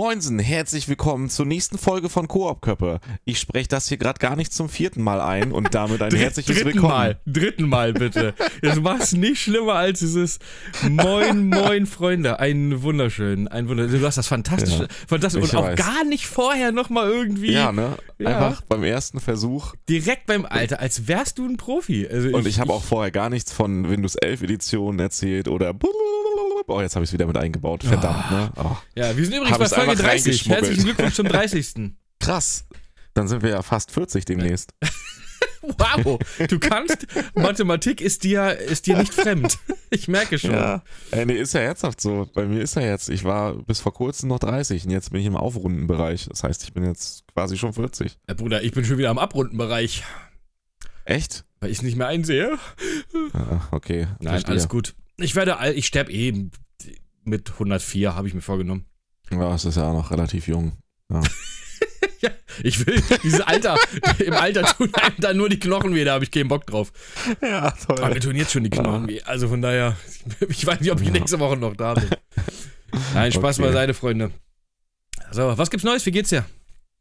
Moinsen, herzlich willkommen zur nächsten Folge von Koop Köppe. Ich spreche das hier gerade gar nicht zum vierten Mal ein und damit ein herzliches dritten Willkommen. Mal, dritten Mal bitte. Jetzt war es nicht schlimmer als dieses Moin, Moin, Freunde. Ein wunderschön, ein wunderschön. Du hast das fantastisch, Ja, fantastisch ich und auch weiß. gar nicht vorher nochmal irgendwie Ja, ne? Ja. Einfach beim ersten Versuch. direkt beim Alter, als wärst du ein Profi. Also Und ich habe auch vorher gar nichts von Windows 11 Editionen erzählt oder. Oh, jetzt habe ich es wieder mit eingebaut. Verdammt, ne? Oh, Ja, wir sind übrigens Hab bei Folge einfach 30. reingeschmuggelt. Herzlichen Glückwunsch zum 30. krass. Dann sind wir ja fast 40 demnächst. Wow, du kannst, Mathematik ist dir, ist dir nicht fremd. Ich merke schon. Ja. Äh, nee, ist ja herzhaft so. Bei mir ist ja jetzt, ich war bis vor kurzem noch 30 und jetzt bin ich im Aufrundenbereich. Das heißt, ich bin jetzt quasi schon 40. Ja, Bruder, ich bin schon wieder am Abrundenbereich, Echt? weil ich es nicht mehr einsehe. Ah, okay. Nein, verstehe. alles gut. Ich werde, all- ich sterbe eh mit 104, habe ich mir vorgenommen. Ja, es ist ja auch noch relativ jung. Ja, ich will dieses Alter, im Alter tun einem dann nur die Knochen weh, da habe ich keinen Bock drauf. Ja, toll. Aber mir tun jetzt schon die Knochen weh. Also von daher, ich weiß nicht, ob ich Ja. nächste Woche noch da bin. Nein, Spaß Okay. beiseite, Freunde. So, was gibt's Neues? Wie geht's dir?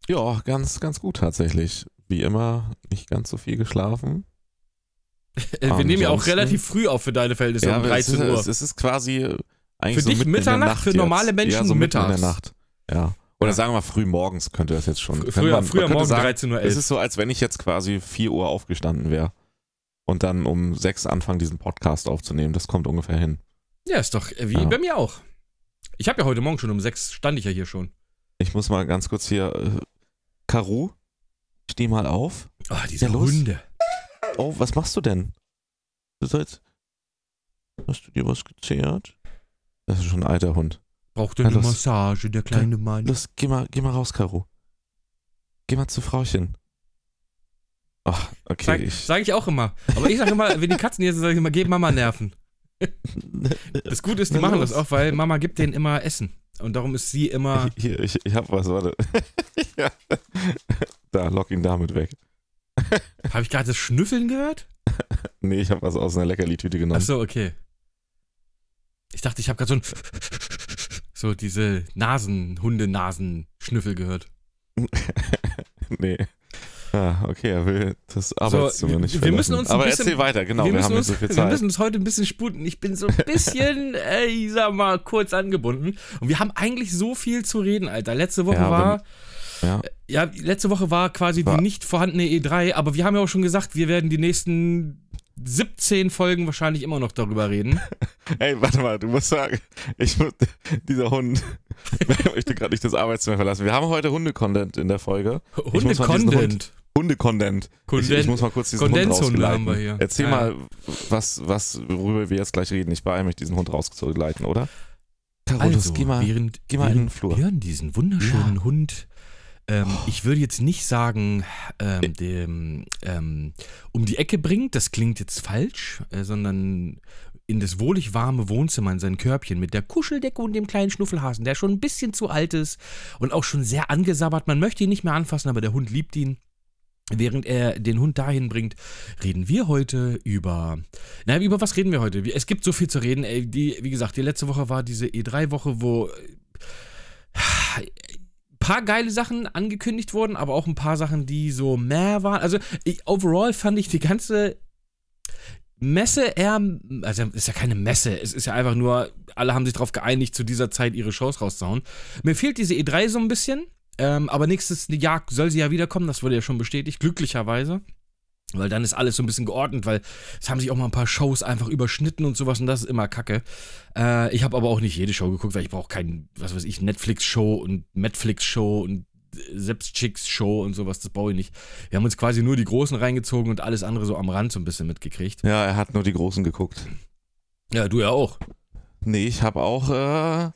Ja, ganz, ganz gut tatsächlich. Wie immer, nicht ganz so viel geschlafen. Äh, Wir nehmen ja auch relativ früh auf für deine Verhältnisse um aber 13 es ist, Uhr. Es, ist quasi eigentlich Für so dich Mitternacht, Nacht für normale Menschen ja, so mitten in mittags. der Nacht. Ja. Oder Ja. sagen wir früh morgens könnte das jetzt schon. Früher- man, früher man morgen sagen, 13.11 Uhr. Es ist so, als wenn ich jetzt quasi 4 Uhr aufgestanden wäre und dann um 6 anfangen, diesen Podcast aufzunehmen. Das kommt ungefähr hin. Ja, ist doch äh, wie Ja. bei mir auch. Ich habe ja heute Morgen schon um 6 stand ich ja hier schon. Ich muss mal ganz kurz hier. Äh, Karu, steh mal auf. Oh, diese Ja. Hunde. Oh, was machst du denn? Du sollst. Hast du dir was gezehrt? Das ist schon ein alter Hund. Braucht er eine los. Massage, der kleine Mann. Los, geh mal, geh mal raus, Karu. Geh mal zu Frauchen. Ach, okay. Sag, ich, sag ich auch immer. Aber ich sage immer, wenn die Katzen hier sind, sage ich immer, gib Mama Nerven. Das Gute ist, die Na machen los. das auch, weil Mama gibt denen immer Essen. Und darum ist sie immer. Hier, ich, ich hab was, warte. ja. Da, lock ihn damit weg. Habe ich gerade das Schnüffeln gehört? Nee, ich hab was aus einer Leckerli-Tüte genommen. Achso, okay. Ich dachte, ich habe gerade so ein. So diese Nasen, Hundenasen-Schnüffel gehört. nee. Ah, okay, er will das Arbeitszimmer wir- nicht wir verlassen. müssen uns Aber bisschen- erzähl weiter, genau, wir, müssen haben nicht uns, so viel Wir Zeit. müssen uns heute ein bisschen sputen. Ich bin so ein bisschen, äh, ich sag mal, kurz angebunden. Und wir haben eigentlich so viel zu reden, Alter. Letzte Woche Ja, war. Ja. Ja, letzte Woche war quasi War- die nicht vorhandene E3, aber wir haben ja auch schon gesagt, wir werden die nächsten 17 Folgen wahrscheinlich immer noch darüber reden. Ey, warte mal, du musst sagen, ich muss, dieser Hund möchte gerade nicht das Arbeitszimmer verlassen. Wir haben heute Hunde-Content in der Folge. Hunde-Content. Hunde-Content. Ich, ich muss mal kurz diesen Hund Kondenzhunde rausgeleiten. haben wir hier. Erzähl Ja. mal, was, was, worüber wir jetzt gleich reden. Ich beeile mich, diesen Hund rauszuleiten, oder? Carolus, Also, geh mal, während, geh mal in während den Flur. Björn diesen wunderschönen Ja. Hund, ähm, Oh. ich würde jetzt nicht sagen, ähm, dem, ähm, um die Ecke bringt, das klingt jetzt falsch, äh, sondern in das wohlig warme Wohnzimmer, in sein Körbchen mit der Kuscheldecke und dem kleinen Schnuffelhasen, der schon ein bisschen zu alt ist und auch schon sehr angesabbert. Man möchte ihn nicht mehr anfassen, aber der Hund liebt ihn. Während er den Hund dahin bringt, reden wir heute über. Na, über was reden wir heute? Es gibt so viel zu reden. Die, wie gesagt, die letzte Woche war diese E3-Woche, wo äh, paar geile Sachen angekündigt wurden, aber auch ein paar Sachen, die so mehr waren. Also, ich, overall fand ich die ganze Messe eher. Also, ist ja keine Messe. Es ist ja einfach nur, alle haben sich darauf geeinigt, zu dieser Zeit ihre Shows rauszuhauen. Mir fehlt diese E3 so ein bisschen. Ähm, aber nächstes Jahr soll sie ja wiederkommen, das wurde ja schon bestätigt, glücklicherweise. Weil dann ist alles so ein bisschen geordnet, weil es haben sich auch mal ein paar Shows einfach überschnitten und sowas und das ist immer kacke. Äh, ich habe aber auch nicht jede Show geguckt, weil ich brauche kein, was weiß ich, Netflix-Show und Netflix-Show und Selbstchicks-Show und sowas, das brauche ich nicht. Wir haben uns quasi nur die Großen reingezogen und alles andere so am Rand so ein bisschen mitgekriegt. Ja, er hat nur die Großen geguckt. Ja, du ja auch. Nee, ich habe auch äh,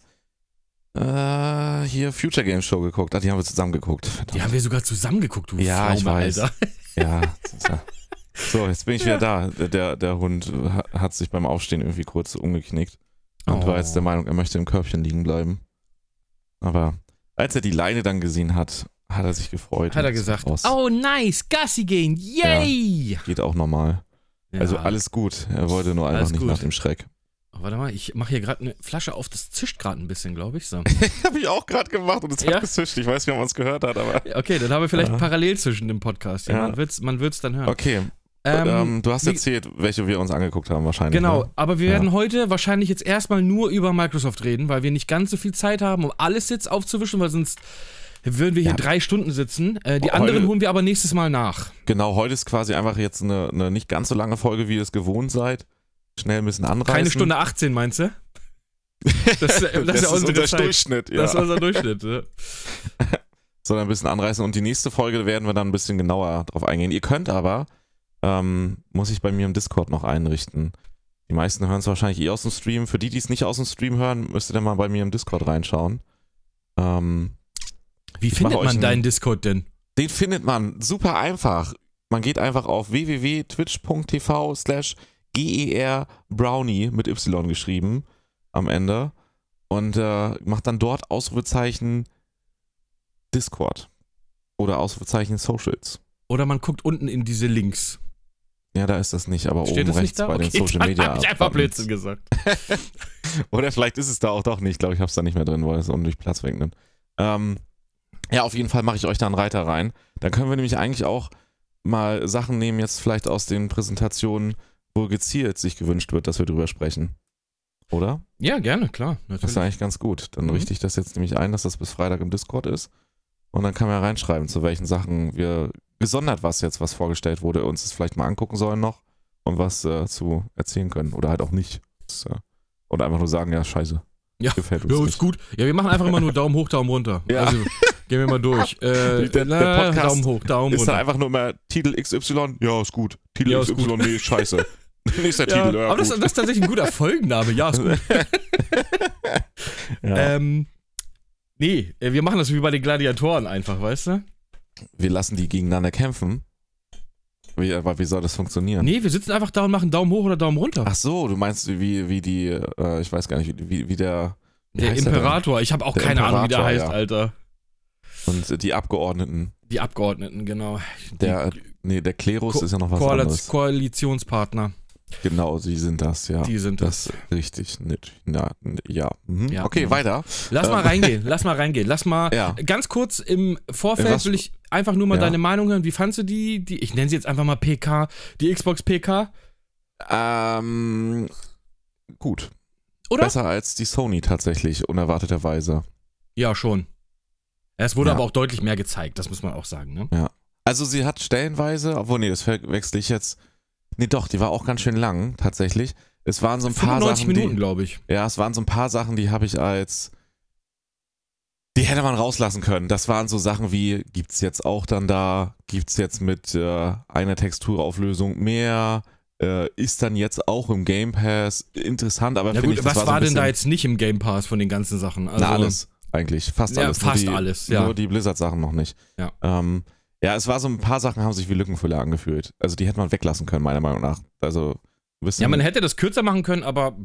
äh, hier Future Game Show geguckt. Ah, die haben wir zusammen geguckt. Verdammt. Die haben wir sogar zusammen geguckt, du Ja, ich Pflaume, weiß. Alter. Ja. ja- So, jetzt bin ich wieder da. Der, der Hund ha- hat sich beim Aufstehen irgendwie kurz umgeknickt und Oh. war jetzt der Meinung, er möchte im Körbchen liegen bleiben. Aber als er die Leine dann gesehen hat, hat er sich gefreut. Hat er gesagt, oh nice, Gassi gehen, yay! Geht auch normal. Ja. Also alles gut. Er wollte nur einfach Alles nicht gut. nach dem Schreck. Oh, warte mal, ich mache hier gerade eine Flasche auf, das zischt gerade ein bisschen, glaube ich. So. Habe ich auch gerade gemacht und es Ja? hat gezischt. Ich weiß nicht, ob man es gehört hat, aber. Okay, dann haben wir vielleicht Ja. parallel zwischen dem Podcast. Ja, Ja. Man wird es man wird's dann hören. Okay. Ähm, Ähm, du hast erzählt, welche wir uns angeguckt haben, wahrscheinlich. Genau, Ne? aber wir werden heute wahrscheinlich jetzt erstmal nur über Microsoft reden, weil wir nicht ganz so viel Zeit haben, um alles jetzt aufzuwischen, weil sonst würden wir hier Ja. drei Stunden sitzen. Äh, die Heute- anderen holen wir aber nächstes Mal nach. Genau, heute ist quasi einfach jetzt eine, eine nicht ganz so lange Folge, wie ihr es gewohnt seid. Schnell ein bisschen anreißen. Keine Stunde 18, meinst du? Das, das, Das, ist ja unsere unser Zeit. Durchschnitt, ja. Das ist unser Durchschnitt. Ja. sondern ein bisschen anreißen. Und die nächste Folge werden wir dann ein bisschen genauer drauf eingehen. Ihr könnt aber, ähm, muss ich bei mir im Discord noch einrichten. Die meisten hören es wahrscheinlich eh aus dem Stream. Für die, die es nicht aus dem Stream hören, müsst ihr dann mal bei mir im Discord reinschauen. Ähm, Wie findet man einen- deinen Discord denn? den findet man super einfach. Man geht einfach auf www.twitch.tv slash gerbrownie mit Y geschrieben am Ende und äh, macht dann dort Ausrufezeichen Discord oder Ausrufezeichen Socials. Oder man guckt unten in diese Links. Ja, da ist das nicht, aber Steht oben das rechts bei den Okay, Social dann Media. hab ich einfach. Blödsinn gesagt. Oder vielleicht ist es da auch doch nicht. Ich glaube, ich habe es da nicht mehr drin, weil es unnötig Platz wegnimmt. Ähm, ja, auf jeden Fall mache ich euch da einen Reiter rein. Dann können wir nämlich eigentlich auch mal Sachen nehmen, jetzt vielleicht aus den Präsentationen, wo gezielt sich gewünscht wird, dass wir drüber sprechen. Oder? Ja, gerne, klar. Das ist Natürlich. eigentlich ganz gut. Dann Mhm. richte ich das jetzt nämlich ein, dass das bis Freitag im Discord ist. Und dann kann man ja reinschreiben, zu welchen Sachen wir gesondert was jetzt, was vorgestellt wurde, uns das vielleicht mal angucken sollen noch und was äh, zu erzählen können. Oder halt auch nicht. Das, äh, oder einfach nur sagen, ja, scheiße. Ja. Gefällt uns Ja, ist nicht. gut. Ja, wir machen einfach immer nur Daumen hoch, Daumen runter. Ja. Also, gehen wir mal durch. Äh, Der- der Podcast Daumen hoch, Daumen Ist dann runter. einfach nur mal Titel XY? Ja, ist gut. Titel Ja, ist XY, gut. nee, scheiße. Nächster Ja, Titel, ja, aber das, das ist tatsächlich ein guter Folgenname. Ja, ist gut. ja. Ähm, nee, äh, wir machen das wie bei den Gladiatoren einfach, weißt du? wir lassen die gegeneinander kämpfen. Wie, aber wie soll das funktionieren? Nee, wir sitzen einfach da und machen Daumen hoch oder Daumen runter. Ach so, du meinst wie, wie die, äh, ich weiß gar nicht, wie, wie der wie der heißt der Imperator. Ich habe auch keine Ahnung, wie der Imperator, heißt, ja. Alter. und die Abgeordneten. Die Abgeordneten, genau. Der, nee, der Klerus Ko- ist ja noch was Koaliz anderes. Koalitionspartner. Genau, sie sind das, ja. Die sind das. das richtig nett. Ja, ja. Mhm. Ja, okay, genau. weiter. Lass mal Ähm. reingehen, lass mal reingehen. Lass mal Ja. ganz kurz im Vorfeld Was- will ich einfach nur mal Ja. deine Meinung hören. Wie fandst du die, die, ich nenne sie jetzt einfach mal PK, die Xbox PK? Ähm, gut. Oder? Besser als die Sony tatsächlich, unerwarteterweise. Ja, schon. Es wurde Ja. aber auch deutlich mehr gezeigt, das muss man auch sagen, ne? Also sie hat stellenweise, obwohl nee, das wechsle ich jetzt. Nee, doch, die war auch ganz schön lang, tatsächlich. Es waren so ein paar 95 Sachen, Minuten, die, glaube ich. ja, es waren so ein paar Sachen, die habe ich als, die hätte man rauslassen können. Das waren so Sachen wie, gibt's jetzt auch dann da, gibt's jetzt mit äh, einer Texturauflösung mehr, äh, ist dann jetzt auch im Game Pass interessant, aber Ja gut, ich, was war, so denn da jetzt nicht im Game Pass von den ganzen Sachen? Also, Na, alles, eigentlich. Fast Ja, alles. nur fast die, alles, ja. Nur die Blizzard-Sachen noch nicht. Ja. Ähm, ja, es war so ein paar Sachen haben sich wie Lückenfüller angefühlt. Also die hätte man weglassen können, meiner Meinung nach. Also, bisschen, Ja, man hätte das kürzer machen können, aber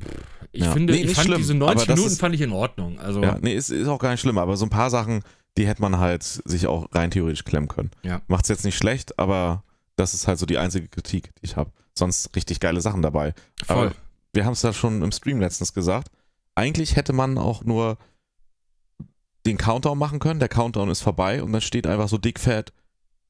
ich Ja. finde, Nee, ich fand schlimm, diese aber 90 das Minuten ist- fand ich in Ordnung. Also, Ja, nee, ist, ist auch gar nicht schlimm, aber so ein paar Sachen, die hätte man halt sich auch rein theoretisch klemmen können. Ja. Macht's jetzt nicht schlecht, aber das ist halt so die einzige Kritik, die ich habe. Sonst richtig geile Sachen dabei. voll. Aber wir haben es da schon im Stream letztens gesagt. Eigentlich hätte man auch nur den Countdown machen können. Der Countdown ist vorbei und dann steht einfach so dickfett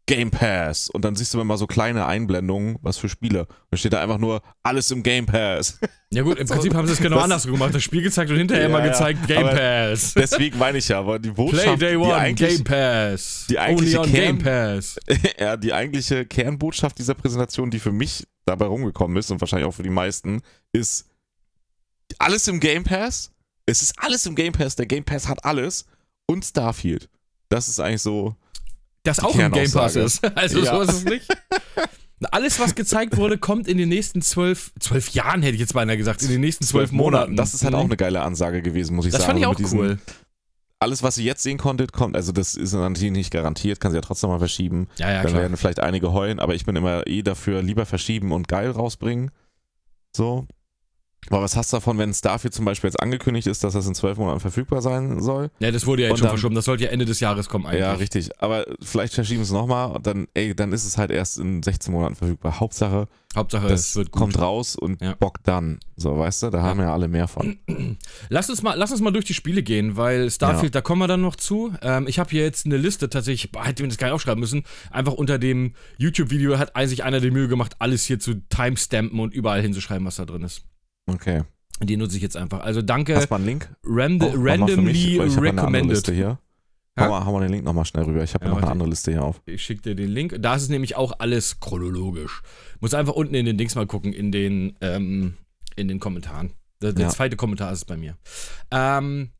Game Pass. Und dann siehst du immer so kleine Einblendungen, was für Spiele. Und dann steht da einfach nur alles im Game Pass. Ja gut, im Prinzip haben sie es genau Das- andersrum gemacht. Das Spiel gezeigt und hinterher Ja, immer gezeigt Game Pass. Deswegen meine ich ja, aber die Botschaft, Play Day One, Game Pass. die eigentliche Only on Game Kern- Pass. ja, die eigentliche Kernbotschaft dieser Präsentation, die für mich dabei rumgekommen ist und wahrscheinlich auch für die meisten, ist alles im Game Pass. Es ist alles im Game Pass. Der Game Pass hat alles und Starfield. Das ist eigentlich so. Das auch im Game Pass ist. Also Ja. so ist es nicht. Alles, was gezeigt wurde, kommt in den nächsten zwölf, zwölf Jahren, hätte ich jetzt beinahe gesagt, in den nächsten zwölf Monaten. Das ist halt auch eine geile Ansage gewesen, muss ich Das sagen. fand ich auch diesen- cool. Alles, was ihr jetzt sehen konntet, kommt. Also, das ist natürlich nicht garantiert, kann sie ja trotzdem mal verschieben. Ja, ja, Dann klar. werden vielleicht einige heulen, aber ich bin immer eh dafür, lieber verschieben und geil rausbringen. So. Aber was hast du davon, wenn Starfield zum Beispiel jetzt angekündigt ist, dass das in zwölf Monaten verfügbar sein soll? Ja, das wurde ja jetzt schon dann- verschoben. Das sollte ja Ende des Jahres kommen eigentlich. Ja, richtig. Aber vielleicht verschieben sie es nochmal und dann, ey, dann ist es halt erst in 16 Monaten verfügbar. Hauptsache, Hauptsache, das es wird gut. kommt raus und Ja. Bock dann. So, weißt du, da haben ja alle mehr von. Lass uns, mal, lass uns mal durch die Spiele gehen, weil Starfield, da kommen wir dann noch zu. Ähm, ich habe hier jetzt eine Liste tatsächlich, hätte mir das gar nicht aufschreiben müssen. Einfach unter dem YouTube-Video hat sich einer die Mühe gemacht, alles hier zu timestampen und überall hinzuschreiben, was da drin ist. Okay. Die nutze ich jetzt einfach. Also danke, Hast du mal einen Link? rand Oh, mich, randomly weil ich hab noch eine andere Liste recommended. hier. Ja? Hau mal, hau mal den Link nochmal schnell rüber. Ich habe Ja, noch eine andere Liste hier auf. Ich schicke dir den Link. Da ist es nämlich auch alles chronologisch. Muss einfach unten in den Dings mal gucken, in den, ähm, in den Kommentaren. Der, der Ja. zweite Kommentar ist es bei mir. Ähm,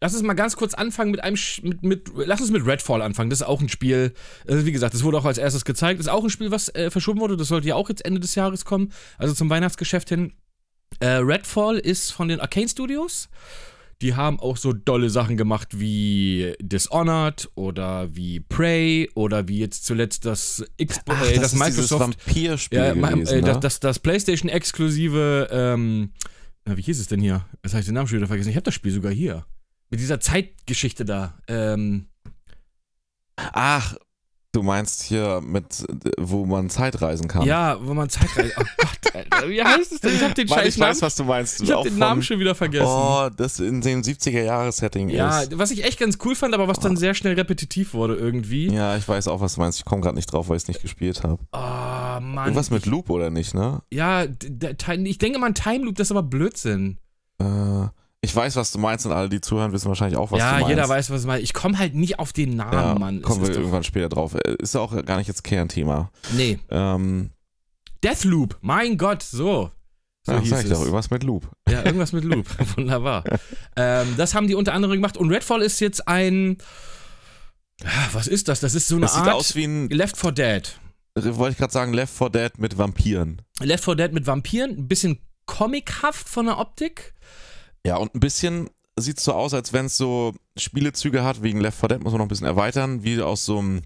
lass uns mal ganz kurz anfangen mit einem, Sch- mit, mit, lass uns mit Redfall anfangen. Das ist auch ein Spiel, also wie gesagt, das wurde auch als erstes gezeigt. Das ist auch ein Spiel, was äh, verschoben wurde. Das sollte ja auch jetzt Ende des Jahres kommen, also zum Weihnachtsgeschäft hin. Äh, Redfall ist von den Arcane Studios. Die haben auch so dolle Sachen gemacht wie Dishonored oder wie Prey oder wie jetzt zuletzt das, Xbox, äh, das, ist dieses Microsoft Vampirspiel ja, gewesen, äh, das, ne? das, das PlayStation-exklusive, ähm, na, wie hieß es denn hier? Jetzt habe ich den Namen schon wieder vergessen. Ich habe das Spiel sogar hier. Mit dieser Zeitgeschichte da. Ähm, Ach, du meinst hier mit, wo man Zeitreisen kann. ja, wo man Zeitreise. Oh Gott, Alter, wie heißt es denn? Ich habe den Weil scheiß ich weiß, was du meinst. Ich Auch den Namen schon wieder vergessen. Oh, das in dem 70er-Jahres-Setting ja, ist. was ich echt ganz cool fand, aber was dann sehr schnell repetitiv wurde irgendwie. Ja, ich weiß auch, was du meinst. Ich komme gerade nicht drauf, weil ich es nicht gespielt habe. Oh, Mann. Irgendwas mit Loop oder nicht, ne? Ja, ich denke mal ein Time Loop, das ist aber Blödsinn. Äh, ich weiß, was du meinst und alle, die zuhören, wissen wahrscheinlich auch, was du ja, meinst. jeder weiß, was ich meine. Ich komme halt nicht auf den Namen, ja, Mann. Kommen wir irgendwann später drauf. Äh, Ist ja auch gar nicht jetzt Kernthema. Nee. Ähm, Deathloop, mein Gott, so. So ja, sag ich es. doch, irgendwas mit Loop. Ja, irgendwas mit Loop. Wunderbar. ähm, das haben die unter anderem gemacht. Und Redfall ist jetzt ein. Ah, Was ist das? Das ist so eine Das sieht Art aus wie ein, Left 4 Dead. wollte ich gerade sagen, Left 4 Dead mit Vampiren. Left 4 Dead mit Vampiren, ein bisschen comichaft von der Optik. Ja, und ein bisschen sieht so aus, als wenn es so Spielezüge hat, wegen Left 4 Dead muss man noch ein bisschen erweitern, wie aus so einem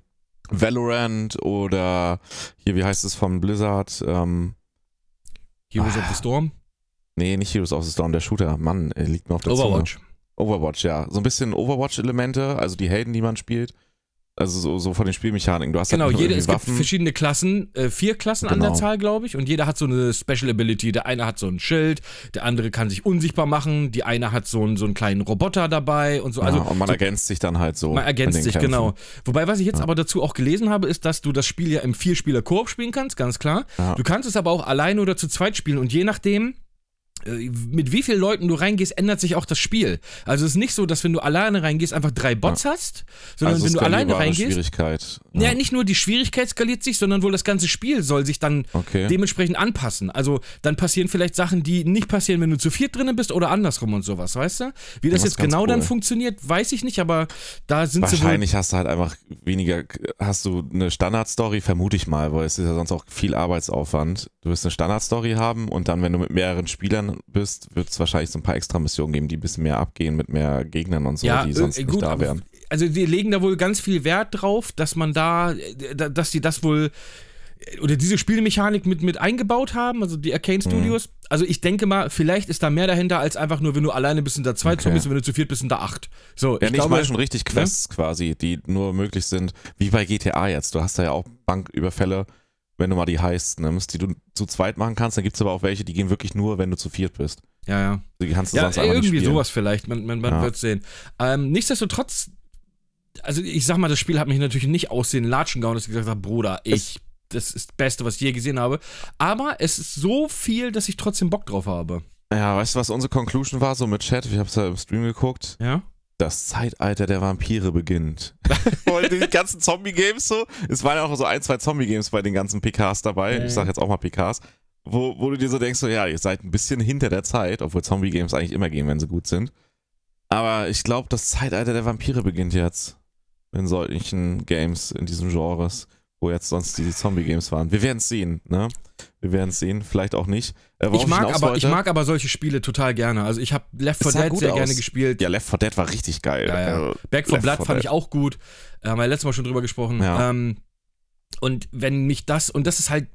Valorant oder hier, wie heißt es von Blizzard? Ähm, Heroes Ah. of the Storm. nee, nicht Heroes of the Storm, der Shooter. Mann, er liegt mir auf der Zunge. Overwatch. Overwatch, ja. So ein bisschen Overwatch-Elemente, also die Helden, die man spielt. Also so, so von den Spielmechaniken. Du hast Genau, halt nicht nur jede, es gibt Waffen. verschiedene Klassen, äh, vier Klassen an der Genau. Zahl, glaube ich, und jeder hat so eine Special Ability. Der eine hat so ein Schild, der andere kann sich unsichtbar machen, die eine hat so einen, so einen kleinen Roboter dabei und so. Also ja, und man so, ergänzt sich dann halt so. man ergänzt sich, Kämpfen. genau. Wobei, was ich jetzt Ja. aber dazu auch gelesen habe, ist, dass du das Spiel ja im Vierspieler-Koop spielen kannst, ganz klar. Ja. Du kannst es aber auch alleine oder zu zweit spielen und je nachdem, mit wie vielen Leuten du reingehst, ändert sich auch das Spiel. Also es ist nicht so, dass wenn du alleine reingehst, einfach drei Bots hast, sondern also wenn du alleine reingehst, Schwierigkeit. ja. nicht nur die Schwierigkeit skaliert sich, sondern wohl das ganze Spiel soll sich dann Okay. dementsprechend anpassen. Also dann passieren vielleicht Sachen, die nicht passieren, wenn du zu viert drinnen bist oder andersrum und sowas, weißt du? Wie das Das jetzt genau dann cool. funktioniert, weiß ich nicht, aber da sind sie wohl Wahrscheinlich hast du halt einfach weniger, hast du eine Standardstory, vermute ich mal, weil es ist ja sonst auch viel Arbeitsaufwand. Du wirst eine Standardstory haben und dann, wenn du mit mehreren Spielern bist, wird es wahrscheinlich so ein paar extra Missionen geben, die ein bisschen mehr abgehen mit mehr Gegnern und so, ja, die sonst äh, nicht gut, da aber- wären. Also die legen da wohl ganz viel Wert drauf, dass man da, äh, da- dass die das wohl äh, oder diese Spielmechanik mit, mit eingebaut haben, also die Arcane Mhm. Studios. Also ich denke mal, vielleicht ist da mehr dahinter, als einfach nur, wenn du alleine bist, sind da zwei Okay. Zombies wenn du zu viert bist, sind da acht. So, Ja, ich nicht glaube, mal schon richtig Quests quasi, die nur möglich sind, wie bei GTA jetzt. Du hast da ja auch Banküberfälle, wenn du mal die Heists nimmst, die du zu zweit machen kannst. Dann gibt es aber auch welche, die gehen wirklich nur, wenn du zu viert bist. ja, ja. Die kannst du Ja, sonst einfach irgendwie sowas vielleicht, man, man, man Ja. wird sehen. Ähm, nichtsdestotrotz, also ich sag mal, das Spiel hat mich natürlich nicht aus den Latschen gehauen, dass ich gesagt habe, Bruder, ich, das ist das Beste, was ich je gesehen habe. Aber es ist so viel, dass ich trotzdem Bock drauf habe. Ja, weißt du, was unsere Conclusion war, so mit Chat? Ich hab's ja im Stream geguckt. Ja? Das Zeitalter der Vampire beginnt. Die ganzen Zombie-Games so, es waren ja auch so ein, zwei Zombie-Games bei den ganzen PKs dabei. Ja. Ich sag jetzt auch mal PKs. Wo, wo du dir so denkst, so, ja, ihr seid ein bisschen hinter der Zeit, obwohl Zombie-Games eigentlich immer gehen, wenn sie gut sind. Aber ich glaube, das Zeitalter der Vampire beginnt jetzt. In solchen Games, in diesen Genres, wo jetzt sonst die Zombie-Games waren. Wir werden es sehen, ne? Wir werden es sehen, vielleicht auch nicht. Äh, Ich mag, hinaus aber, ich mag aber solche Spiele total gerne. Also ich habe Left Es 4 sah Dead sehr aus. gerne gespielt. Ja, Left 4 Dead war richtig geil. Ja, ja. Also, Back 4 Left Blood 4 fand Dead. ich auch gut. Äh, haben wir letztes Mal schon drüber gesprochen. Ja. Ähm, und wenn mich das, und das ist halt,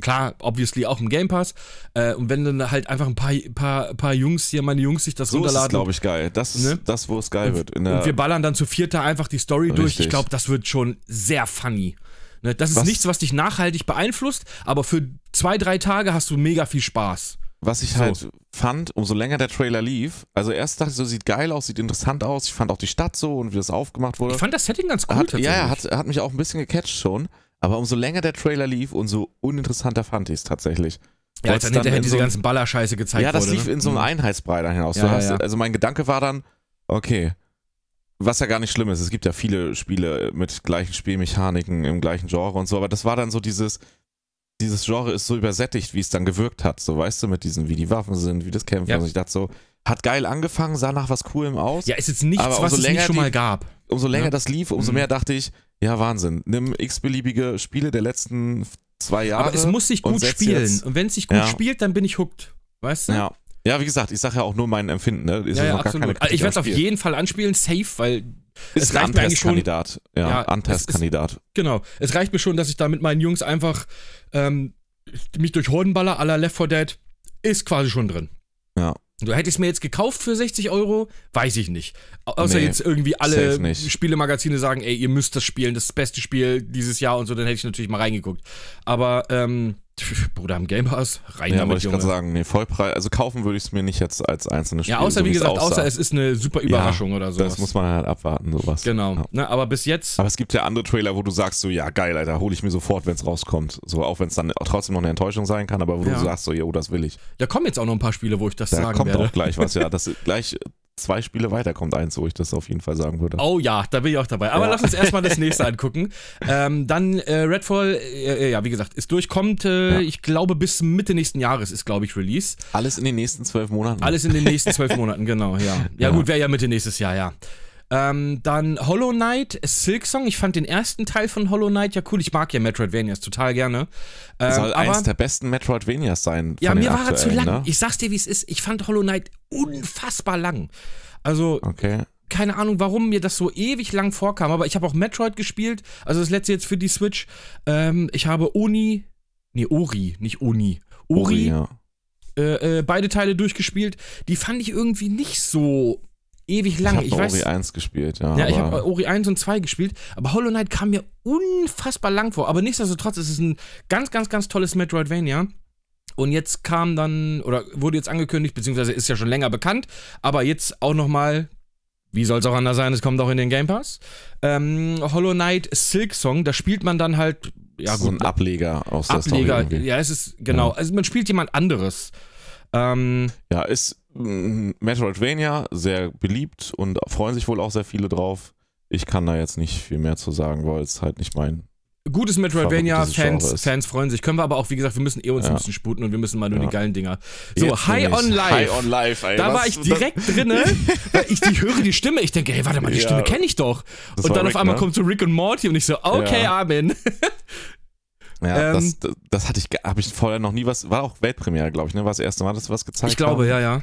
klar, obviously auch im Game Pass. Äh, und wenn dann halt einfach ein paar, paar, paar Jungs hier, meine Jungs, sich das So ist es, runterladen. glaube ich, geil. Das ist Ne? das, wo es geil wird. In der, und wir ballern dann zu vierter einfach die Story durch. Ich Richtig. glaube, das wird schon sehr funny. Ne? Das ist Was- nichts, was dich nachhaltig beeinflusst, aber für zwei, drei Tage hast du mega viel Spaß. Was ich So. halt fand, umso länger der Trailer lief, also erst dachte ich so, sieht geil aus, sieht interessant aus. Ich fand auch die Stadt so und wie das aufgemacht wurde. Ich fand das Setting ganz cool hat, tatsächlich. ja, hat, hat mich auch ein bisschen gecatcht schon. Aber umso länger der Trailer lief, umso uninteressanter fand ich es tatsächlich. ja, als dann hinterher in diese so ganzen Ballerscheiße gezeigt Ja, das wurde. lief ne? in so einem Mhm. Einheitsbrei dahin aus. Ja, ja, hast, ja. Also mein Gedanke war dann, okay, was ja gar nicht schlimm ist. Es gibt ja viele Spiele mit gleichen Spielmechaniken im gleichen Genre und so, aber das war dann so dieses, dieses Genre ist so übersättigt, wie es dann gewirkt hat. So, weißt du, mit diesen, wie die Waffen sind, wie das Kämpfen. Ja. Also ich dachte so, hat geil angefangen, sah nach was Coolem aus. Ja, ist jetzt nichts, Aber was es länger nicht schon mal gab. umso länger Ja. das lief, umso Mhm. mehr dachte ich, ja, Wahnsinn. Nimm x-beliebige Spiele der letzten zwei Jahre. Aber es muss sich gut spielen. jetzt- Und wenn es sich gut Ja. spielt, dann bin ich hooked. Weißt du? Ja. Ja, wie gesagt, ich sage ja auch nur mein Empfinden. Ne? Ist ja, ja absolut. Also ich werde es auf jeden Fall anspielen, safe, weil Ist es ein reicht schon- Antestkandidat. Ja, Ja, Antestkandidat. Genau. Es reicht mir schon, dass ich da mit meinen Jungs einfach ähm, mich durch Hordenballer aller Left 4 Dead ist quasi schon drin. Ja. Du hättest mir jetzt gekauft für 60 Euro, weiß ich nicht. Au- Außer Nee, jetzt irgendwie alle. Spielemagazine sagen, ey, ihr müsst das spielen, das ist das beste Spiel dieses Jahr und so, dann hätte ich natürlich mal reingeguckt. Aber, ähm, Bruder, am Game Pass, rein Ja, damit, wollte ich gerade sagen, nee, Vollpreis, also kaufen würde ich es mir nicht jetzt als einzelnes Spiel. Ja, außer so wie es gesagt, aussah. außer es ist eine super Überraschung oder so. Das muss man halt abwarten, sowas. Genau. Ja. Ne, aber bis jetzt, Aber es gibt ja andere Trailer, wo du sagst so, ja geil, Alter, hole ich mir sofort, wenn es rauskommt. So, auch wenn es dann trotzdem noch eine Enttäuschung sein kann, aber wo Ja. du sagst so, jo, das will ich. da kommen jetzt auch noch ein paar Spiele, wo ich das Da sagen kommt werde. auch gleich was, ja. Das gleich zwei Spiele weiter kommt eins, wo ich das auf jeden Fall sagen würde. Oh ja, da bin ich auch dabei. Aber Ja. lass uns erstmal das nächste angucken. Ähm, dann äh, Redfall, äh, ja, wie gesagt, ist durch, kommt, äh, Ja. ich glaube, bis Mitte nächsten Jahres ist, glaube ich, Release. Alles in den nächsten zwölf Monaten. Alles in den nächsten zwölf Monaten, genau, ja. Ja, Ja. gut, wäre ja Mitte nächstes Jahr, ja. Ähm, dann Hollow Knight, Silk Song. Ich fand den ersten Teil von Hollow Knight ja cool. Ich mag ja Metroidvanias total gerne. Ähm, Soll aber eins der besten Metroidvanias sein. ja, mir war er zu lang. Ne? Ich sag's dir, wie es ist. Ich fand Hollow Knight unfassbar lang. Also, Okay. keine Ahnung, warum mir das so ewig lang vorkam, aber ich habe auch Metroid gespielt, also das letzte jetzt für die Switch. Ähm, ich habe Oni, nee, Ori, nicht Oni. Ori, ja. äh, äh, beide Teile durchgespielt. Die fand ich irgendwie nicht so ewig lang. Ich Ich, habe. Ori 1 gespielt, ja. ja, ich habe Ori 1 und 2 gespielt, aber Hollow Knight kam mir unfassbar lang vor. Aber nichtsdestotrotz ist es ein ganz, ganz, ganz tolles Metroidvania. Und jetzt kam dann, oder wurde jetzt angekündigt, beziehungsweise ist ja schon länger bekannt, aber jetzt auch nochmal, wie soll es auch anders sein, es kommt auch in den Game Pass. Ähm, Hollow Knight Silk Song, da spielt man dann halt, ja so gut, ein Ableger aus der Ableger, Story. irgendwie. ja, es ist, genau, also man spielt jemand anderes. Ähm, Ja, ist Metroidvania sehr beliebt und freuen sich wohl auch sehr viele drauf. Ich kann da jetzt nicht viel mehr zu sagen, weil es halt nicht mein. Gutes Metroidvania, Fans. Fans freuen sich. Können wir aber auch, wie gesagt, wir müssen eh uns Ja. ein bisschen sputen und wir müssen mal nur Ja. die geilen Dinger. So, Jetzt High on Life. High on Life, ey. Da war ich direkt drinne, weil ich die höre die Stimme. Ich denke, hey, warte mal, die Ja. Stimme kenne ich doch. Das Und dann Rick, auf einmal ne? kommt so Rick und Morty und ich so, okay. Amen. Ja, ähm, das, das, das hatte ich, habe ich vorher noch nie was. War auch Weltpremiere, glaube ich, ne? War das erste Mal, dass wir was gezeigt Ich glaube, haben? ja, ja.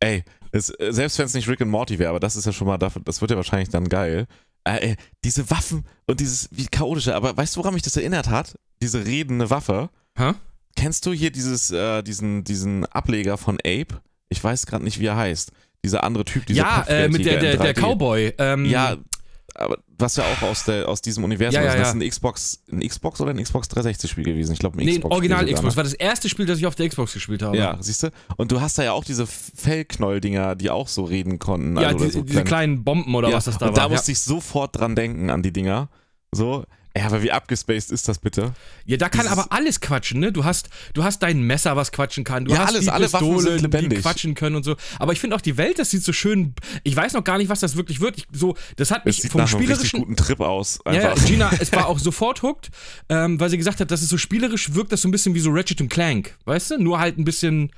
Ey, es, äh, selbst wenn es nicht Rick und Morty wäre, aber das ist ja schon mal dafür, das wird ja wahrscheinlich dann geil. Äh, ey, diese Waffen und dieses, wie chaotische, aber weißt du, woran mich das erinnert hat? Diese redende Waffe. Hä? Kennst du hier dieses, äh, diesen, diesen Ableger von Ape? Ich weiß gerade nicht, wie er heißt. Dieser andere Typ, dieser Ja, äh, mit der, der, der 3D. Cowboy. Ähm, Ja, aber was ja auch aus, der, aus diesem Universum Ja, ja, ist. Das ja. ist ein Xbox, ein Xbox oder ein Xbox 360-Spiel gewesen. Ich glaube, ein Nee, Xbox. Original sogar, Xbox. ne? War das erste Spiel, das ich auf der Xbox gespielt habe. Ja, siehst du? Und du hast da ja auch diese Fellknoll-Dinger, die auch so reden konnten. Ja, also, die, so diese kleinen Bomben oder was das da und war. da musste ich sofort dran denken, an die Dinger. So, ja, aber wie abgespaced ist das bitte? Ja, da kann Dieses- aber alles quatschen, ne? Du hast, du hast dein Messer, was quatschen kann. Du Ja, hast alles, die alle Waffen Pistole, sind lebendig. die quatschen können und so. Aber ich finde auch die Welt, das sieht so schön. Ich weiß noch gar nicht, was das wirklich wird. Ich, so, das hat Es mich sieht vom nach einem spielerischen. guten Trip aus. Ja, ja, Einfach. Gina, es war auch sofort hooked, ähm, weil sie gesagt hat, dass es so spielerisch wirkt, das so ein bisschen wie so Ratchet Clank, weißt du? Nur halt ein bisschen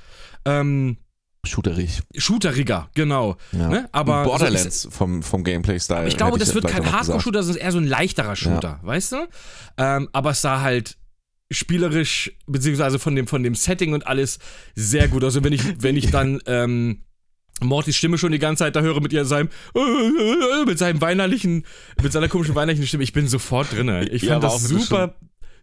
ähm, Shooterig. shooteriger, genau. Ja. Ne? Aber Borderlands vom, vom Gameplay-Style. Ich glaube, das wird vielleicht kein. Hardcore-Shooter, sondern eher so ein leichterer Shooter, weißt du? Ähm, aber es sah halt spielerisch, beziehungsweise von dem, von dem Setting und alles sehr gut. Also wenn ich, wenn ich dann ähm, Mortys Stimme schon die ganze Zeit da höre mit ihr seinem, mit seinem weinerlichen, mit seiner komischen weinerlichen Stimme, ich bin sofort drin. Ich Ja, fand aber das super,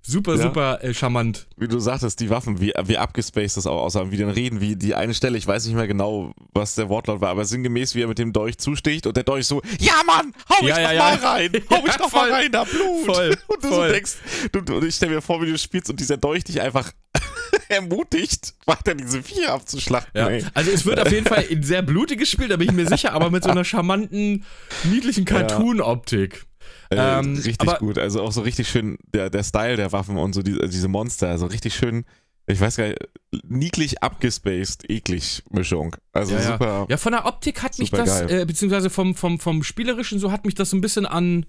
super, Ja. super äh, charmant. Wie du sagtest, die Waffen, wie, wie abgespaced das auch aussah, wie dann reden, wie die eine Stelle, ich weiß nicht mehr genau, was der Wortlaut war, aber sinngemäß, wie er mit dem Dolch zusticht und der Dolch so, ja Mann, hau mich Ja, doch ja, mal ja. rein, hau mich Ja, doch voll. mal rein, da Blut. Voll, und du voll. so denkst, du, du, ich stell mir vor, wie du spielst und dieser Dolch dich einfach ermutigt, weiter diese Viecher abzuschlachten. Ja. ey. Also es wird auf jeden Fall ein sehr blutiges Spiel, da bin ich mir sicher, aber mit so einer charmanten, niedlichen Cartoon-Optik. Äh, Ähm, richtig aber- gut, also auch so richtig schön der, der Style der Waffen und so die, diese Monster, also richtig schön, ich weiß gar nicht, niedlich abgespaced, eklig Mischung. Also Ja, ja. super. Ja, von der Optik hat mich das, äh, beziehungsweise vom, vom, vom Spielerischen so hat mich das so ein bisschen an,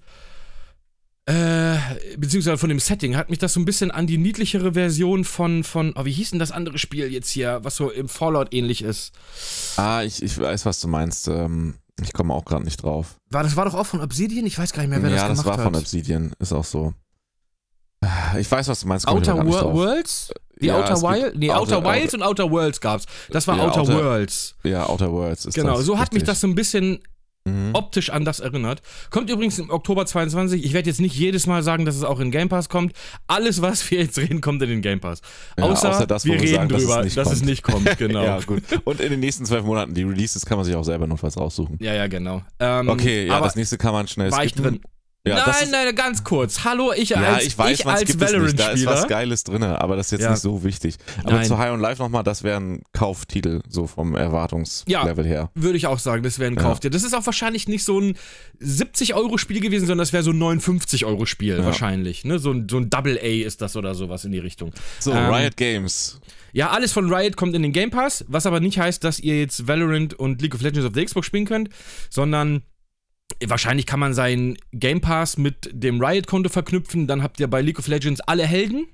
äh, beziehungsweise von dem Setting hat mich das so ein bisschen an die niedlichere Version von, von, oh, wie hieß denn das andere Spiel jetzt hier, was so im Fallout ähnlich ist? Ah, ich, ich weiß, was du meinst. Ähm, ich komme auch gerade nicht drauf. War, das war doch auch von Obsidian? Ich weiß gar nicht mehr, wer ja, das das, gemacht war hat. von Obsidian, ist auch so. Ich weiß, was du meinst. komm Outer. Worlds? Die Ja, Outer Wilds? Nee, Outer- Outer, Wilds und Outer Worlds gab's. Das war Ja, Outer, Outer- Worlds. Ja, Outer Worlds ist Genau, das. so hat mich richtig. das so ein bisschen Mhm. optisch an das erinnert. Kommt übrigens im Oktober 22. Ich werde jetzt nicht jedes Mal sagen, dass es auch in Game Pass kommt. Alles, was wir jetzt reden, kommt in den Game Pass. Ja, außer, außer das, wir wir reden sagen, dass es drüber, nicht dass es kommt. nicht kommt. Genau. Ja, gut. Und in den nächsten zwölf Monaten, die Releases kann man sich auch selber notfalls raussuchen. ja, ja, genau. Ähm, Okay, ja, das nächste kann man schnell skippen. Ja, nein, ist, nein, ganz kurz. Hallo, ich ja, als, ich weiß, man als nicht. Da ist was Valorant-Spieler. Geiles drin, aber das ist jetzt Ja. nicht so wichtig. Aber Nein. zu High on Life nochmal, das wäre ein Kauftitel, so vom Erwartungslevel her. Würde ich auch sagen, das wäre ein Ja. Kauftier. Das ist auch wahrscheinlich nicht so ein 70-Euro-Spiel gewesen, sondern das wäre so ein 59-Euro-Spiel Ja. wahrscheinlich. Ne? So, ein, so ein Double A ist das oder sowas in die Richtung. So, Ähm, Riot Games. Ja, alles von Riot kommt in den Game Pass, was aber nicht heißt, dass ihr jetzt Valorant und League of Legends auf der Xbox spielen könnt, sondern wahrscheinlich kann man seinen Game Pass mit dem Riot-Konto verknüpfen. Dann habt ihr bei League of Legends alle Helden,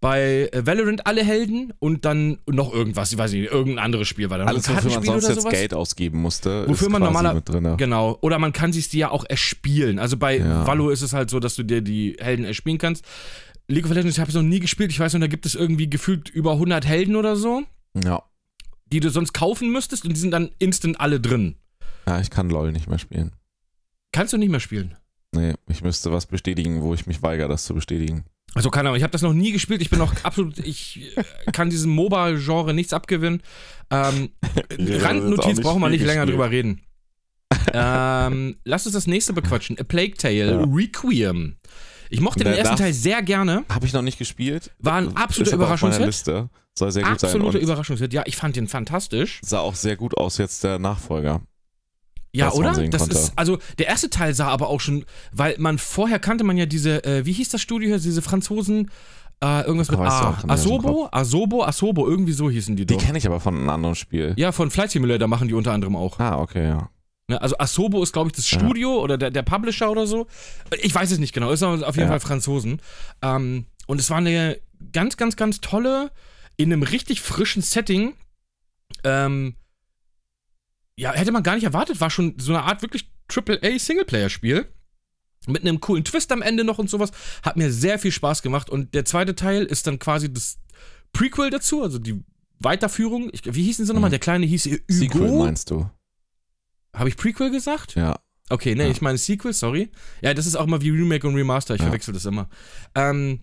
bei äh, Valorant alle Helden und dann noch irgendwas, ich weiß nicht, irgendein anderes Spiel war da. noch Alles, wofür man sonst jetzt? Geld ausgeben musste, Wofür ist man normaler- mit drin. Genau. Oder man kann sich die ja auch erspielen. Also bei Ja. Valo ist es halt so, dass du dir die Helden erspielen kannst. League of Legends, ich habe es noch nie gespielt. Ich weiß noch, da gibt es irgendwie gefühlt über 100 Helden oder so, Ja. die du sonst kaufen müsstest und die sind dann instant alle drin. ja, ich kann LOL nicht mehr spielen. Kannst du nicht mehr spielen. Nee, ich müsste was bestätigen, wo ich mich weigere, das zu bestätigen. Also keine Ahnung, ich habe das noch nie gespielt. Ich bin noch absolut, ich äh, kann diesem MOBA-Genre nichts abgewinnen. Ähm, Randnotiz brauchen wir nicht länger gespielt. drüber reden. ähm, lass uns das nächste bequatschen. A Plague Tale Ja. Requiem. Ich mochte den Der ersten darf- Teil sehr gerne. Habe ich noch nicht gespielt. War ein absoluter Überraschungshit. Soll sehr gut sein. Absoluter Überraschungshit. Ja, ich fand den fantastisch. sah auch sehr gut aus jetzt der Nachfolger. Ja, oder? Das konnte. ist, also der erste Teil sah aber auch schon, weil man vorher kannte man ja diese, äh, wie hieß das Studio hier, diese Franzosen, äh, irgendwas mit A. Asobo? Asobo? Asobo, irgendwie so hießen die Die doch. kenne ich aber von einem anderen Spiel. Ja, von Flight Simulator machen die unter anderem auch. Ah, okay, ja. Ne, Also Asobo ist, glaube ich, das Ja. Studio oder der, der Publisher oder so. Ich weiß es nicht genau, ist aber auf jeden Ja. Fall Franzosen. Ähm, und es war eine ganz, ganz, ganz tolle, in einem richtig frischen Setting. Ähm, ja, hätte man gar nicht erwartet, war schon so eine Art wirklich AAA-Singleplayer-Spiel. Mit einem coolen Twist am Ende noch und sowas. Hat mir sehr viel Spaß gemacht. Und der zweite Teil ist dann quasi das Prequel dazu, also die Weiterführung. Ich, wie hießen sie nochmal? Mhm. Der kleine hieß Hugo. Sequel meinst du? Habe ich Prequel gesagt? Ja. Okay, nee, Ja. ich meine Sequel, sorry. Ja, das ist auch immer wie Remake und Remaster, ich Ja. verwechsel das immer. Ähm,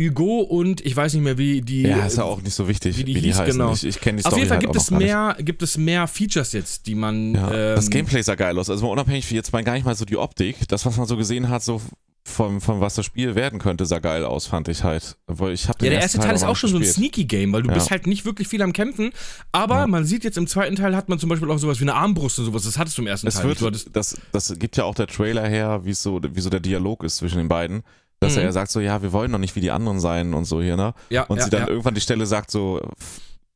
Hugo und ich weiß nicht mehr, wie die. Ja, ist ja auch nicht so wichtig, wie wie die die, hieß, heißen. genau. Ich, ich kenne die Auf Story jeden Fall halt gibt auch es mehr, gibt es mehr Features jetzt, die man. Ja, das ähm, Gameplay sah geil aus. Also unabhängig jetzt mal gar nicht mal so die Optik. Das, was man so gesehen hat, so von, von was das Spiel werden könnte, sah geil aus, fand ich halt. Weil ich hab den Ja, der erste Teil ist noch auch schon so ein gespielt. Sneaky Game, weil du Ja. bist halt nicht wirklich viel am Kämpfen. Aber Ja. man sieht jetzt im zweiten Teil hat man zum Beispiel auch sowas wie eine Armbrust und sowas. Das hattest du im ersten Es Teil. wird, das, das gibt ja auch der Trailer her, wie so, wie so der Dialog ist zwischen den beiden. Dass Mhm. er sagt so, ja, wir wollen doch nicht wie die anderen sein und so hier, ne? ja, Und ja, sie dann ja. irgendwann die Stelle sagt so,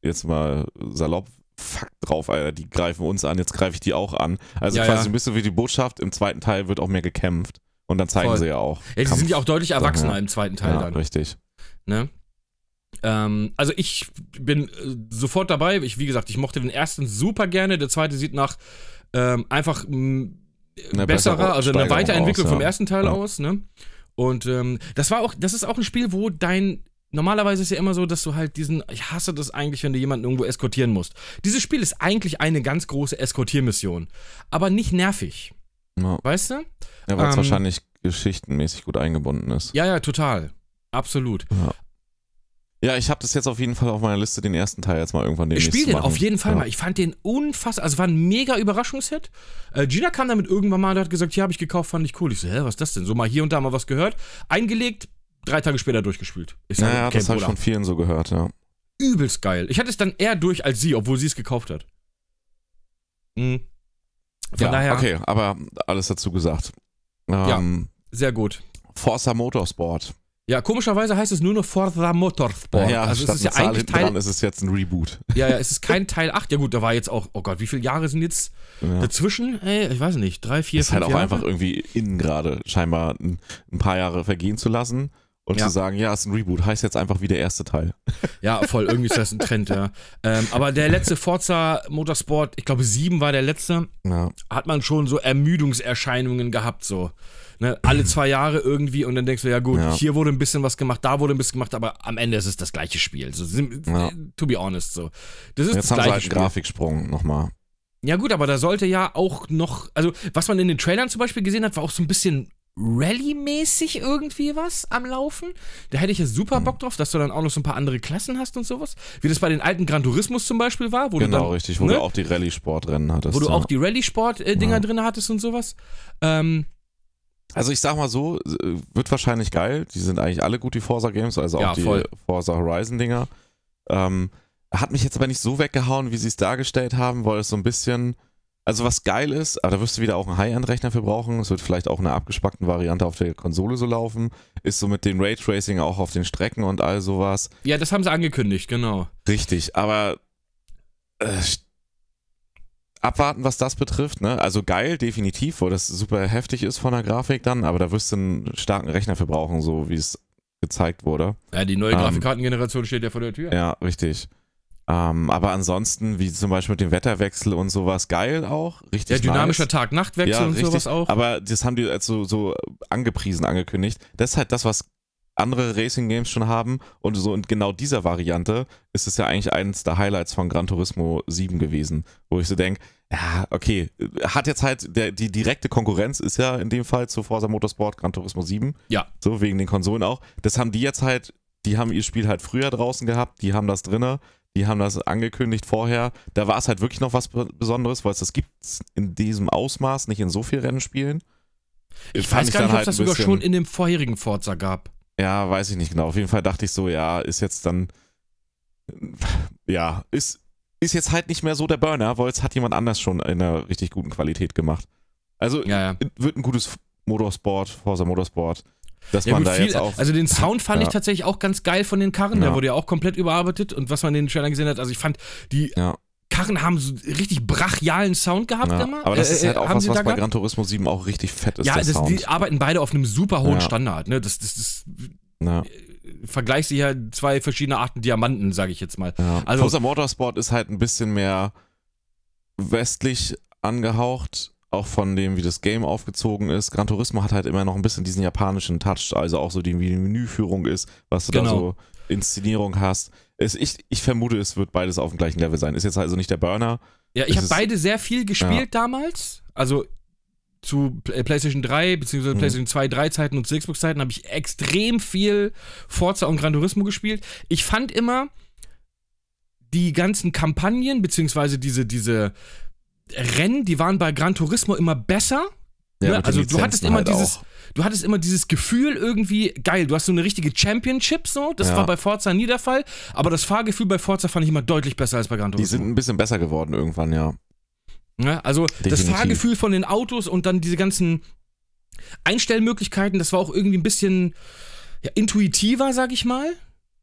jetzt mal salopp, fuck drauf, Alter, die greifen uns an, jetzt greife ich die auch an. Also Ja, quasi ja. ein bisschen wie die Botschaft, im zweiten Teil wird auch mehr gekämpft. Und dann zeigen Voll. sie ja auch. ja, die sind ja auch deutlich erwachsener im zweiten Teil dann. richtig. Ne? Ähm, also ich bin äh, sofort dabei. Ich, wie gesagt, ich mochte den ersten super gerne. Der zweite sieht nach ähm, einfach besserer, bessere also eine Weiterentwicklung aus, vom ja. ersten Teil Ja. aus. Ne? Und ähm, das war auch, das ist auch ein Spiel, wo dein Normalerweise ist ja immer so, dass du halt diesen, ich hasse das eigentlich, wenn du jemanden irgendwo eskortieren musst. Dieses Spiel ist eigentlich eine ganz große Eskortiermission, aber nicht nervig, Ja, weißt du? ja weil es Ähm, wahrscheinlich geschichtenmäßig gut eingebunden ist. Ja, ja, total. Absolut. Ja, ich habe das jetzt auf jeden Fall auf meiner Liste, den ersten Teil jetzt mal irgendwann Ich demnächst spiele zu den machen. auf jeden Fall ja. mal. Ich fand den unfassbar, also war ein mega Überraschungshit. Äh, Gina kam damit irgendwann mal und hat gesagt, ja, habe ich gekauft, fand ich cool. Ich so, hä, was ist das denn? So mal hier und da mal was gehört. Eingelegt, drei Tage später durchgespielt. Ich sag, Naja, okay, das habe ich von vielen so gehört, ja. übelst geil. Ich hatte es dann eher durch als sie, obwohl sie es gekauft hat. Mhm. Von ja, daher, okay, aber alles dazu gesagt. Ähm, sehr gut. Forza Motorsport. Ja, komischerweise heißt es nur noch Forza Motorsport. ja, also es ist ja eigentlich hinten dran Teil, ist es jetzt ein Reboot. ja, ja, es ist kein Teil 8. Ja gut, da war jetzt auch, oh Gott, wie viele Jahre sind jetzt Ja. dazwischen? Ey, ich weiß nicht, drei, vier, ist fünf halt auch Jahre? einfach irgendwie innen gerade scheinbar ein, ein paar Jahre vergehen zu lassen und Ja. zu sagen, ja, es ist ein Reboot, heißt jetzt einfach wie der erste Teil. Ja, voll, irgendwie ist das ein Trend, ja. Ähm, aber der letzte Forza Motorsport, ich glaube sieben war der letzte, Ja. hat man schon so Ermüdungserscheinungen gehabt, so. Ne, alle zwei Jahre irgendwie und dann denkst du, ja gut, Ja. hier wurde ein bisschen was gemacht, da wurde ein bisschen gemacht, aber am Ende ist es das gleiche Spiel. So, sim- Ja. To be honest, so. Das ist Jetzt das haben sie gleiche halt einen Spiel. Grafiksprung nochmal. Ja gut, aber da sollte ja auch noch, also was man in den Trailern zum Beispiel gesehen hat, war auch so ein bisschen Rally-mäßig irgendwie was am Laufen. Da hätte ich ja super Hm. Bock drauf, dass du dann auch noch so ein paar andere Klassen hast und sowas. Wie das bei den alten Gran Turismus zum Beispiel war, wo Genau, du dann, richtig, wo ne? du auch die Rallye-Sportrennen hattest. wo du ja. auch die Rallye-Sport-Dinger Ja. drin hattest und sowas. Ähm, Also ich sag mal so, äh, wird wahrscheinlich geil. Die sind eigentlich alle gut, die Forza Games, also auch Ja, die voll. Forza Horizon Dinger. Ähm, hat mich jetzt aber nicht so weggehauen, wie sie es dargestellt haben, weil es so ein bisschen, also was geil ist, aber da wirst du wieder auch einen High-End-Rechner für brauchen. Es wird vielleicht auch in einer abgespackten Variante auf der Konsole so laufen. Ist so mit dem Raytracing auch auf den Strecken und all sowas. ja, das haben sie angekündigt, genau. Richtig, aber äh, abwarten, was das betrifft. Ne? Also geil, definitiv, weil das super heftig ist von der Grafik dann, aber da wirst du einen starken Rechner für brauchen, so wie es gezeigt wurde. Ja, die neue Ähm, Grafikkartengeneration steht ja vor der Tür. Ja, richtig. Ähm, aber ansonsten, wie zum Beispiel mit dem Wetterwechsel und sowas, geil auch. Richtig Der dynamischer nice. Tag-Nacht-Wechsel ja, und richtig, sowas auch. Aber das haben die als so, so angepriesen, angekündigt. Das ist halt das, was andere Racing-Games schon haben. Und so in genau dieser Variante ist es ja eigentlich eines der Highlights von Gran Turismo 7 gewesen, wo ich so denke, ja, okay, hat jetzt halt, der, die direkte Konkurrenz ist ja in dem Fall zu Forza Motorsport Gran Turismo 7. Ja. So, wegen den Konsolen auch. Das haben die jetzt halt, die haben ihr Spiel halt früher draußen gehabt, die haben das drinne, die haben das angekündigt vorher. Da war es halt wirklich noch was Besonderes, weil es das gibt in diesem Ausmaß, nicht in so vielen Rennspielen. ich Fand weiß gar nicht, ob es das halt ein sogar schon in dem vorherigen Forza gab. Ja, weiß ich nicht genau. Auf jeden Fall dachte ich so, ja, ist jetzt dann. Ja, ist, ist jetzt halt nicht mehr so der Burner, weil es hat jemand anders schon in einer richtig guten Qualität gemacht. Also Ja, ja. wird ein gutes Motorsport, Forza Motorsport, dass Ja, man gut, da viel, jetzt auch. also den Sound fand ich tatsächlich auch ganz geil von den Karren. Der wurde ja auch komplett überarbeitet und was man in den Trailern gesehen hat, also ich fand, die Ja. Karren haben so richtig brachialen Sound gehabt ja, immer. aber das Äh, ist halt äh, auch was, sie was da bei? Gran Turismo 7 auch richtig fett ist. Ja, das, Sound. die arbeiten beide auf einem super hohen Ja. Standard. Ne? Das, das, das ja, vergleichst du ja zwei verschiedene Arten Diamanten, sage ich jetzt mal. ja. Also- Forza Motorsport ist halt ein bisschen mehr westlich angehaucht, auch von dem, wie das Game aufgezogen ist. Gran Turismo hat halt immer noch ein bisschen diesen japanischen Touch, also auch so die, wie die Menüführung ist, was du da Genau. so Inszenierung hast. Es, ich, ich vermute, es wird beides auf dem gleichen Level sein. Ist jetzt also nicht der Burner. Ja, ich habe beide sehr viel gespielt damals. Also zu Pl- PlayStation 3 bzw. Mhm. PlayStation 2, 3 Zeiten und zu Xbox Zeiten habe ich extrem viel Forza und Gran Turismo gespielt. Ich fand immer die ganzen Kampagnen bzw. diese diese Rennen, die waren bei Gran Turismo immer besser. Ne? mit den Also du hattest immer halt dieses, auch. du hattest immer dieses Gefühl irgendwie geil. Du hast so eine richtige Championship so. Das Ja. war bei Forza nie der Fall. Aber das Fahrgefühl bei Forza fand ich immer deutlich besser als bei Gran Die Turismo. sind ein bisschen besser geworden irgendwann, ja. Ja, also das Definitiv. Fahrgefühl von den Autos und dann diese ganzen Einstellmöglichkeiten, das war auch irgendwie ein bisschen ja, intuitiver, sag ich mal.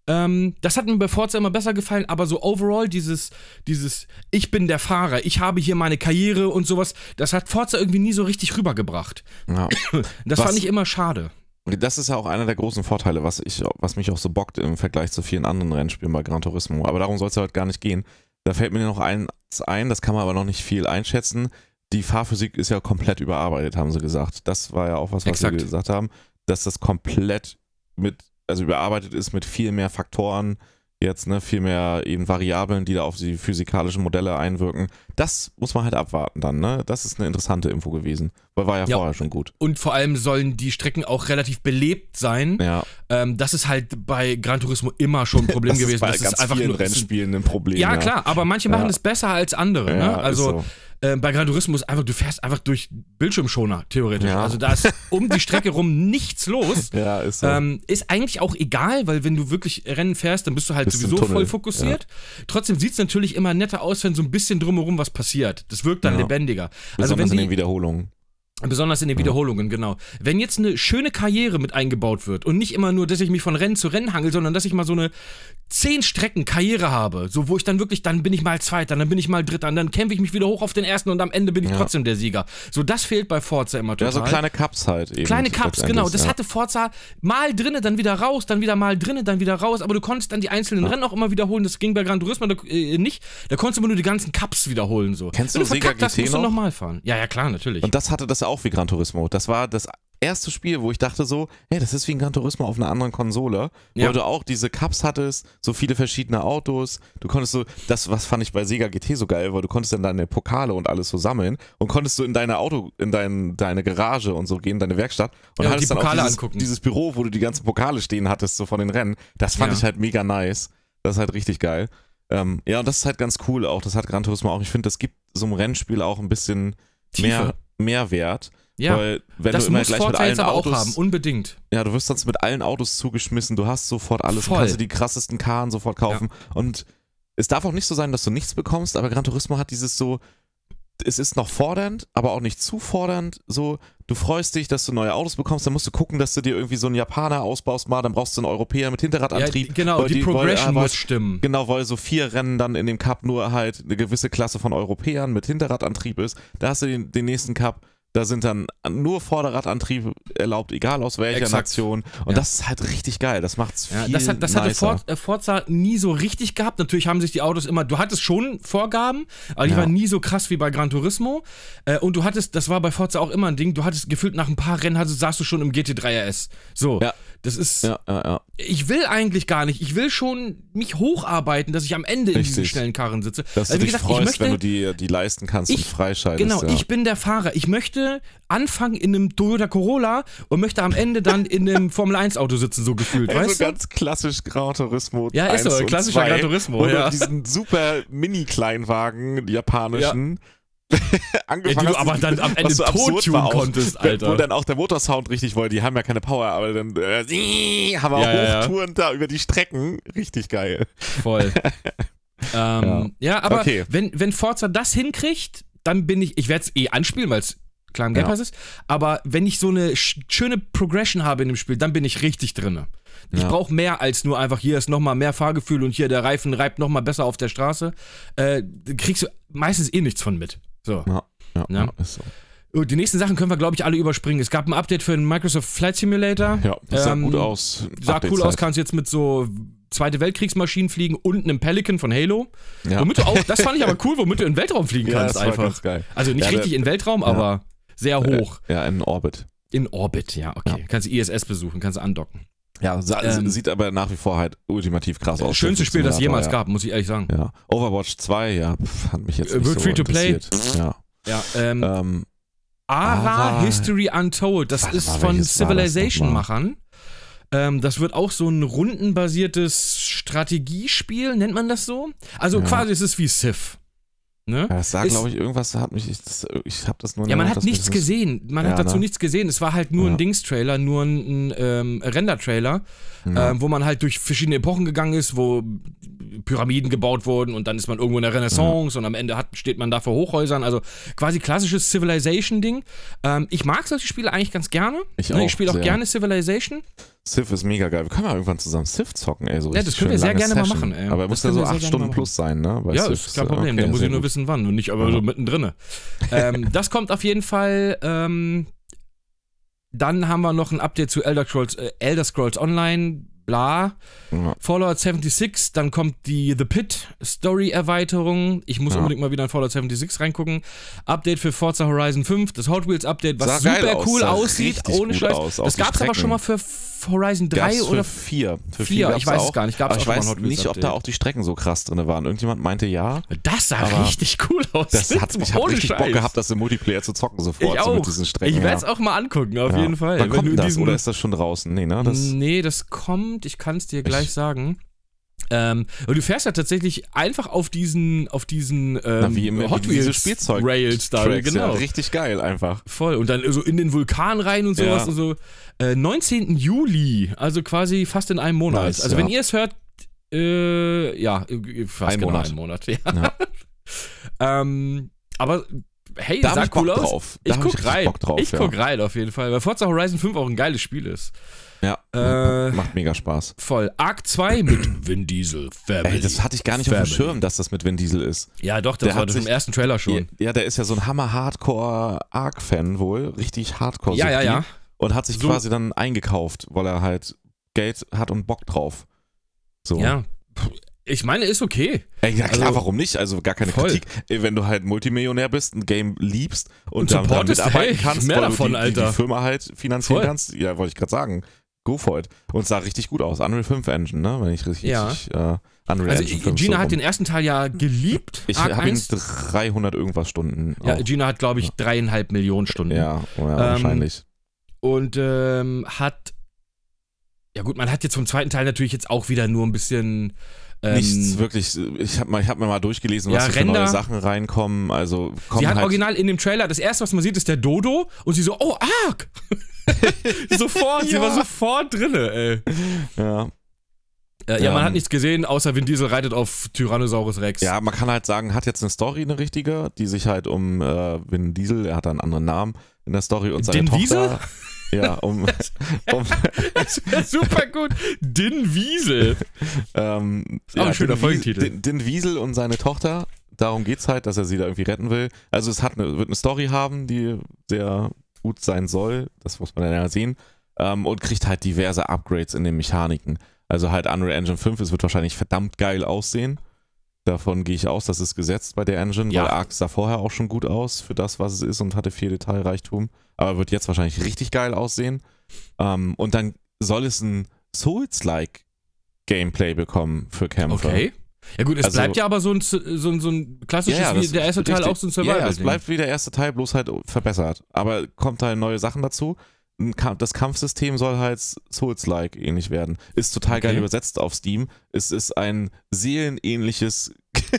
Ähm, das hat mir bei Forza immer besser gefallen, aber so overall dieses, dieses Ich bin der Fahrer, ich habe hier meine Karriere und sowas, das hat Forza irgendwie nie so richtig rübergebracht. ja. Das Was- fand ich immer schade. Das ist ja auch einer der großen Vorteile, was, ich, was mich auch so bockt im Vergleich zu vielen anderen Rennspielen bei Gran Turismo. Aber darum soll es ja heute gar nicht gehen. Da fällt mir noch eins ein, das kann man aber noch nicht viel einschätzen. Die Fahrphysik ist ja komplett überarbeitet, haben sie gesagt. Das war ja auch was, was Exakt. sie gesagt haben, dass das komplett mit, also überarbeitet ist mit viel mehr Faktoren, jetzt, ne? Viel mehr eben Variablen, die da auf die physikalischen Modelle einwirken. Das muss man halt abwarten dann, ne? Das ist eine interessante Info gewesen. Weil war ja, Ja. vorher schon gut. Und vor allem sollen die Strecken auch relativ belebt sein. Ja. Ähm, das ist halt bei Gran Turismo immer schon ein Problem das gewesen. ist bei das ganz ist einfach vielen nur, Rennspielen ein Problem. Ja, klar, aber manche machen Ja. es besser als andere. Ja, ne? Also so. Äh, bei Gran Turismo ist einfach, du fährst einfach durch Bildschirmschoner, theoretisch. Ja. Also da ist um die Strecke rum nichts los. Ja, ist so. Ähm, ist eigentlich auch egal, weil wenn du wirklich Rennen fährst, dann bist du halt Bist sowieso voll fokussiert. Trotzdem sieht es natürlich immer netter aus, wenn so ein bisschen drumherum was passiert. Das wirkt dann Ja. lebendiger. Also Besonders wenn in die, den Wiederholungen. Besonders in den Wiederholungen, genau. Wenn jetzt eine schöne Karriere mit eingebaut wird und nicht immer nur, dass ich mich von Rennen zu Rennen hangel, sondern dass ich mal so eine zehn Strecken Karriere habe, so wo ich dann wirklich, dann bin ich mal Zweiter, dann bin ich mal Dritter, und dann kämpfe ich mich wieder hoch auf den Ersten und am Ende bin ich Ja. trotzdem der Sieger. So, das fehlt bei Forza immer total. Ja, so kleine Cups halt eben. Kleine Cups, genau. Das ja. hatte Forza mal drinne, dann wieder raus, dann wieder mal drinne, dann wieder raus. Aber du konntest dann die einzelnen Rennen auch immer wiederholen. Das ging bei Gran Turismo äh, nicht. Da konntest du immer nur die ganzen Cups wiederholen. So. Kennst Wenn du Sega verkackt hast, GT musst du noch? nochmal fahren. Ja, ja, klar, natürlich. Und das hatte das auch wie Gran Turismo. Das war das erste Spiel, wo ich dachte so, hey, das ist wie ein Gran Turismo auf einer anderen Konsole, Ja. wo du auch diese Cups hattest, so viele verschiedene Autos. Du konntest so, das was fand ich bei Sega GT so geil, weil du konntest dann deine Pokale und alles so sammeln und konntest so in deine Auto, in dein, deine Garage und so gehen, deine Werkstatt und Ja, hattest die dann Pokale auch dieses, angucken. dieses Büro, wo du die ganzen Pokale stehen hattest, so von den Rennen. Das fand Ja. ich halt mega nice. Das ist halt richtig geil. Ähm, ja, und das ist halt ganz cool auch. Das hat Gran Turismo auch. Ich finde, das gibt so einem Rennspiel auch ein bisschen mehr Tiefe. Mehrwert. Ja, weil wenn das du immer gleich mit Forza allen Autos, auch haben, unbedingt. ja, du wirst sonst mit allen Autos zugeschmissen, du hast sofort alles, Voll. du kannst dir die krassesten Karren sofort kaufen und es darf auch nicht so sein, dass du nichts bekommst, aber Gran Turismo hat dieses so, es ist noch fordernd, aber auch nicht zu fordernd, so, du freust dich, dass du neue Autos bekommst, dann musst du gucken, dass du dir irgendwie so einen Japaner ausbaust mal, dann brauchst du einen Europäer mit Ja, Hinterradantrieb. genau, weil die, weil- Progression weil- muss stimmen. Genau, weil so vier Rennen dann in dem Cup nur halt eine gewisse Klasse von Europäern mit Hinterradantrieb ist. Da hast du den, den nächsten Cup, da sind dann nur Vorderradantrieb erlaubt, egal aus welcher Exakt. Nation. Und Ja. das ist halt richtig geil. Das macht's Ja, viel das, hat, das hatte nicer. For, äh, Forza nie so richtig gehabt. Natürlich haben sich die Autos immer, du hattest schon Vorgaben, aber die Ja. waren nie so krass wie bei Gran Turismo. Äh, und du hattest, das war bei Forza auch immer ein Ding, du hattest gefühlt nach ein paar Rennen, hattest, saßt du schon im GT3 RS. So, Ja. Das ist, Ja, ja, ja. ich will eigentlich gar nicht, ich will schon mich hocharbeiten, dass ich am Ende in diesen Richtig. schnellen Karren sitze. Dass Also, du dich gesagt, freust, ich möchte, wenn du die, die leisten kannst und Ich- freischaltest. Genau, ja. ich bin der Fahrer. Ich möchte anfangen in einem Toyota Corolla und möchte am Ende dann in einem Formel 1 Auto sitzen, so gefühlt, also weißt du? ganz klassisch Gran Turismo. Ja, ist so, 1 und klassischer 2, Gran Turismo, du ja. diesen super Mini-Kleinwagen, japanischen, angefangen Ja, die du hast, aber dann am Ende so absurd tottunen war auch, konntest, Wo Alter. dann auch der Motorsound richtig wollte. Die haben ja keine Power, aber dann äh, haben wir Ja, ja, ja. Hochtouren da über die Strecken. Richtig geil. Voll. ähm, ja. aber Okay. wenn, wenn Forza das hinkriegt, dann bin ich, ich werde es eh anspielen, weil es klar im Game Ja. Pass ist, aber wenn ich so eine sch schöne Progression habe in dem Spiel, dann bin ich richtig drinne. Ich Ja. brauche mehr als nur einfach, hier ist nochmal mehr Fahrgefühl und hier der Reifen reibt nochmal besser auf der Straße. Äh, kriegst du meistens eh nichts von mit. So. Ja, ja, Ja. ist so. Die nächsten Sachen können wir, glaube ich, alle überspringen. Es gab ein Update für den Microsoft Flight Simulator. Ja, das sah Ähm, gut aus. Sah cool Update-Zeit. aus, kannst jetzt mit so Zweite Weltkriegsmaschinen fliegen und einem Pelican von Halo. Ja. Womit du auch, das fand ich aber cool, womit du in den Weltraum fliegen Ja, kannst das war einfach. ganz geil. Also nicht Ja, richtig in den Weltraum, aber sehr hoch. Ja, in Orbit. In Orbit, ja, okay. Kannst du ISS besuchen, kannst du andocken. Ja, Ähm, sieht aber nach wie vor halt ultimativ krass aus. Schönste Spiel, das es jemals ja. gab, muss ich ehrlich sagen. Ja. Overwatch 2, ja, pf, hat mich jetzt Äh, nicht wird so free to play. Ja. Ja, ähm, Ähm, Ara History Untold, das ist mal, von Civilization-Machern. Ähm, das wird auch so ein rundenbasiertes Strategiespiel, nennt man das so? Also Ja. quasi ist es wie Civ. Ne? ja, das sah, glaube ich, irgendwas hat mich, ich, das- ich habe das nur Ja, man hat nichts das- gesehen. Man Ja, hat dazu ne? nichts gesehen. Es war halt nur Ja. ein Dings-Trailer, nur ein, ein ähm, Render-Trailer, ähm, wo man halt durch verschiedene Epochen gegangen ist, wo Pyramiden gebaut wurden und dann ist man irgendwo in der Renaissance und am Ende hat, steht man da vor Hochhäusern. Also quasi klassisches Civilization-Ding. Ähm, ich mag solche Spiele eigentlich ganz gerne. Ich Ne, ich spiele auch sehr. gerne Civilization. Civ ist mega geil. Wir können ja irgendwann zusammen Civ zocken, ey. So Ja, das können wir sehr gerne mal Session. machen, ey. Aber muss ja so acht Stunden mal plus sein, ne? Bei ja, Civ. ist kein Problem. Okay, da muss ich nur gut. wissen, wann und nicht aber Ja. so mittendrin. ähm, das kommt auf jeden Fall. Ähm, dann haben wir noch ein Update zu Elder Scrolls, äh, Elder Scrolls Online, bla. Ja. Fallout 76, dann kommt die The Pit Story Erweiterung. Ich muss Ja. unbedingt mal wieder in Fallout 76 reingucken. Update für Forza Horizon 5, das Hot Wheels Update, was Sah super aus, cool sah aussieht, ohne Scheiß. aus, das die gab's aber schon mal für Horizon 3 Gab's oder für vier. Für vier? gab's Ich weiß auch. es gar nicht. Gab's aber ich weiß nicht, ob da auch die Strecken so krass drin waren. Irgendjemand meinte ja. Das sah richtig cool aus. Das hat, ich habe richtig Bock Scheiß. gehabt, das im Multiplayer zu zocken sofort. Ich So mit auch. diesen Strecken. Ich werde es ja. auch mal angucken, auf Ja. jeden Fall. Wann kommt das? Oder ist das schon draußen? Nee, ne? Das, nee, das kommt, ich kann es dir gleich Ich- sagen. Ähm, aber du fährst ja tatsächlich einfach auf diesen, auf diesen ähm, na, wie im Hot Wheels Spielzeug Rails da, Tracks, genau. Ja, richtig geil einfach. Voll. Und dann so in den Vulkan rein und sowas Ja. und so. Äh, 19. Juli, also quasi fast in einem Monat. Nice, also ja. wenn ihr es hört, äh, ja, äh, fast Ein genau Monat. einen Monat. Ja. Ja. ähm, aber hey, Da sah ich Bock cool aus. drauf. Da Ich hab guck ich rein. Bock drauf, ich guck rein auf jeden Fall, weil Forza Horizon 5 auch ein geiles Spiel ist. Ja, Äh, macht mega Spaß. Voll. Arc 2 mit Vin Diesel. Family. Ey, das hatte ich gar nicht auf Family. dem Schirm, dass das mit Vin Diesel ist. Ja, doch, das Der war das im ersten Trailer schon. Ja, der ist ja so ein Hammer-Hardcore-Arc-Fan wohl. Richtig hardcore Ja, ja, ja. Und hat sich So- quasi dann eingekauft, weil er halt Geld hat und Bock drauf. So. Ja. Ich meine, ist okay. Ey, ja klar, Also- warum nicht? Also gar keine Voll. Kritik. Ey, wenn du halt Multimillionär bist, ein Game liebst und, Und dann supportest, mitarbeiten hey, kannst, mehr weil davon, du die, Alter. die Firma halt finanzieren Voll. kannst, ja, wollte ich gerade sagen. Go for it. Und sah richtig gut aus. Unreal 5 Engine, ne? Wenn ich richtig, Ja. richtig äh, Unreal Also Engine 5 Gina so hat den ersten Teil ja geliebt. Ich habe ihn 1. 300 irgendwas Stunden. Ja, auch. Gina hat, glaube ich, dreieinhalb Millionen Stunden. ja, ja Ähm, wahrscheinlich. Und ähm, hat. Ja, gut, man hat jetzt vom zweiten Teil natürlich jetzt auch wieder nur ein bisschen. Ähm, Nichts wirklich. Ich habe hab mir mal durchgelesen, was Ja, für neue Sachen reinkommen. Also kommen Sie hat halt, original in dem Trailer, das erste, was man sieht, ist der Dodo und sie so, oh, Ark! sofort, sie Ja. war sofort drinne, ey. Ja. Äh, ja, man Ähm. hat nichts gesehen, außer Vin Diesel reitet auf Tyrannosaurus Rex. ja, man kann halt sagen, hat jetzt eine Story, eine richtige, die sich halt um äh, Vin Diesel, er hat einen anderen Namen in der Story und seine Din Tochter. Diesel? Ja, um, um Das wäre super gut. Din Wiesel. ähm, auch ein schöner Din Folgentitel. Wiesel, Din, Din Wiesel und seine Tochter. Darum geht's halt, dass er sie da irgendwie retten will. Also es hat eine, wird eine Story haben, die sehr gut sein soll. Das muss man dann ja sehen. Ähm, und kriegt halt diverse Upgrades in den Mechaniken. Also halt Unreal Engine 5, es wird wahrscheinlich verdammt geil aussehen. Davon gehe ich aus, das ist gesetzt bei der Engine, Ja. weil Arc sah vorher auch schon gut aus für das, was es ist und hatte viel Detailreichtum. Aber wird jetzt wahrscheinlich richtig geil aussehen. Ähm, und dann soll es ein Souls-like Gameplay bekommen für Kämpfer. Okay. Ja gut, es Also- bleibt ja aber so ein, so ein, so ein klassisches, wie das der erste Teil richtig. auch so ein Ja, survival ja, es bleibt wie der erste Teil, bloß halt verbessert. Aber kommt halt neue Sachen dazu. Das Kampfsystem soll halt Souls-like ähnlich werden. Ist total geil Okay. übersetzt auf Steam. Es ist ein seelenähnliches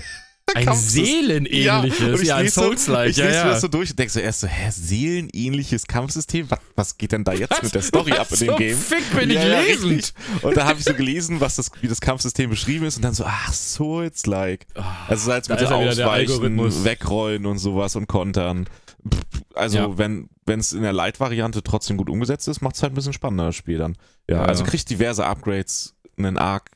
Ein. Seelenähnliches, ich ja, ein lese so- Souls-like, Ich ja, lese mir ja. das so durch und denke so erst so, hä, seelenähnliches Kampfsystem? Was, was geht denn da jetzt mit der Story ab in so dem Game? Fick bin Ja, ich ja, lesend. richtig. Und da habe ich so gelesen, was das, wie das Kampfsystem beschrieben ist und dann so, ach, Souls-like. Also so als Da mit wieder, der Ausweichen, Algorithmus. Wegrollen und sowas und Kontern. Pff, Also Ja. wenn es in der Light-Variante trotzdem gut umgesetzt ist, macht es halt ein bisschen spannender, das Spiel dann. Ja, Ja, also ja. kriegt diverse Upgrades, einen Arc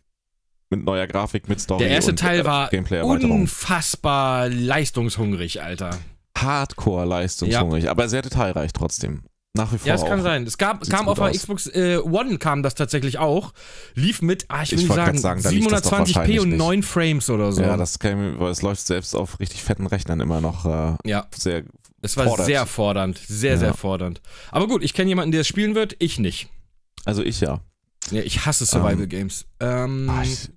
mit neuer Grafik, mit Story Der erste Teil war unfassbar leistungshungrig, Alter. Hardcore leistungshungrig, aber sehr detailreich trotzdem. Nach wie vor Ja, es kann sein. Es gab, kam auf der. Xbox äh, One kam das tatsächlich auch. Lief mit, ah, ich will Ich nicht sagen, sagen, da lief das doch 720p wahrscheinlich und nicht. 9 Frames oder so. Ja, das kann, weil es läuft selbst auf richtig fetten Rechnern immer noch äh, ja, sehr. Es war fordert. sehr fordernd. Sehr, Ja. sehr fordernd. Aber gut, ich kenne jemanden, der es spielen wird, ich nicht. Also ich ja. Ja, ich hasse Survival Games. Ähm, Ah, ich,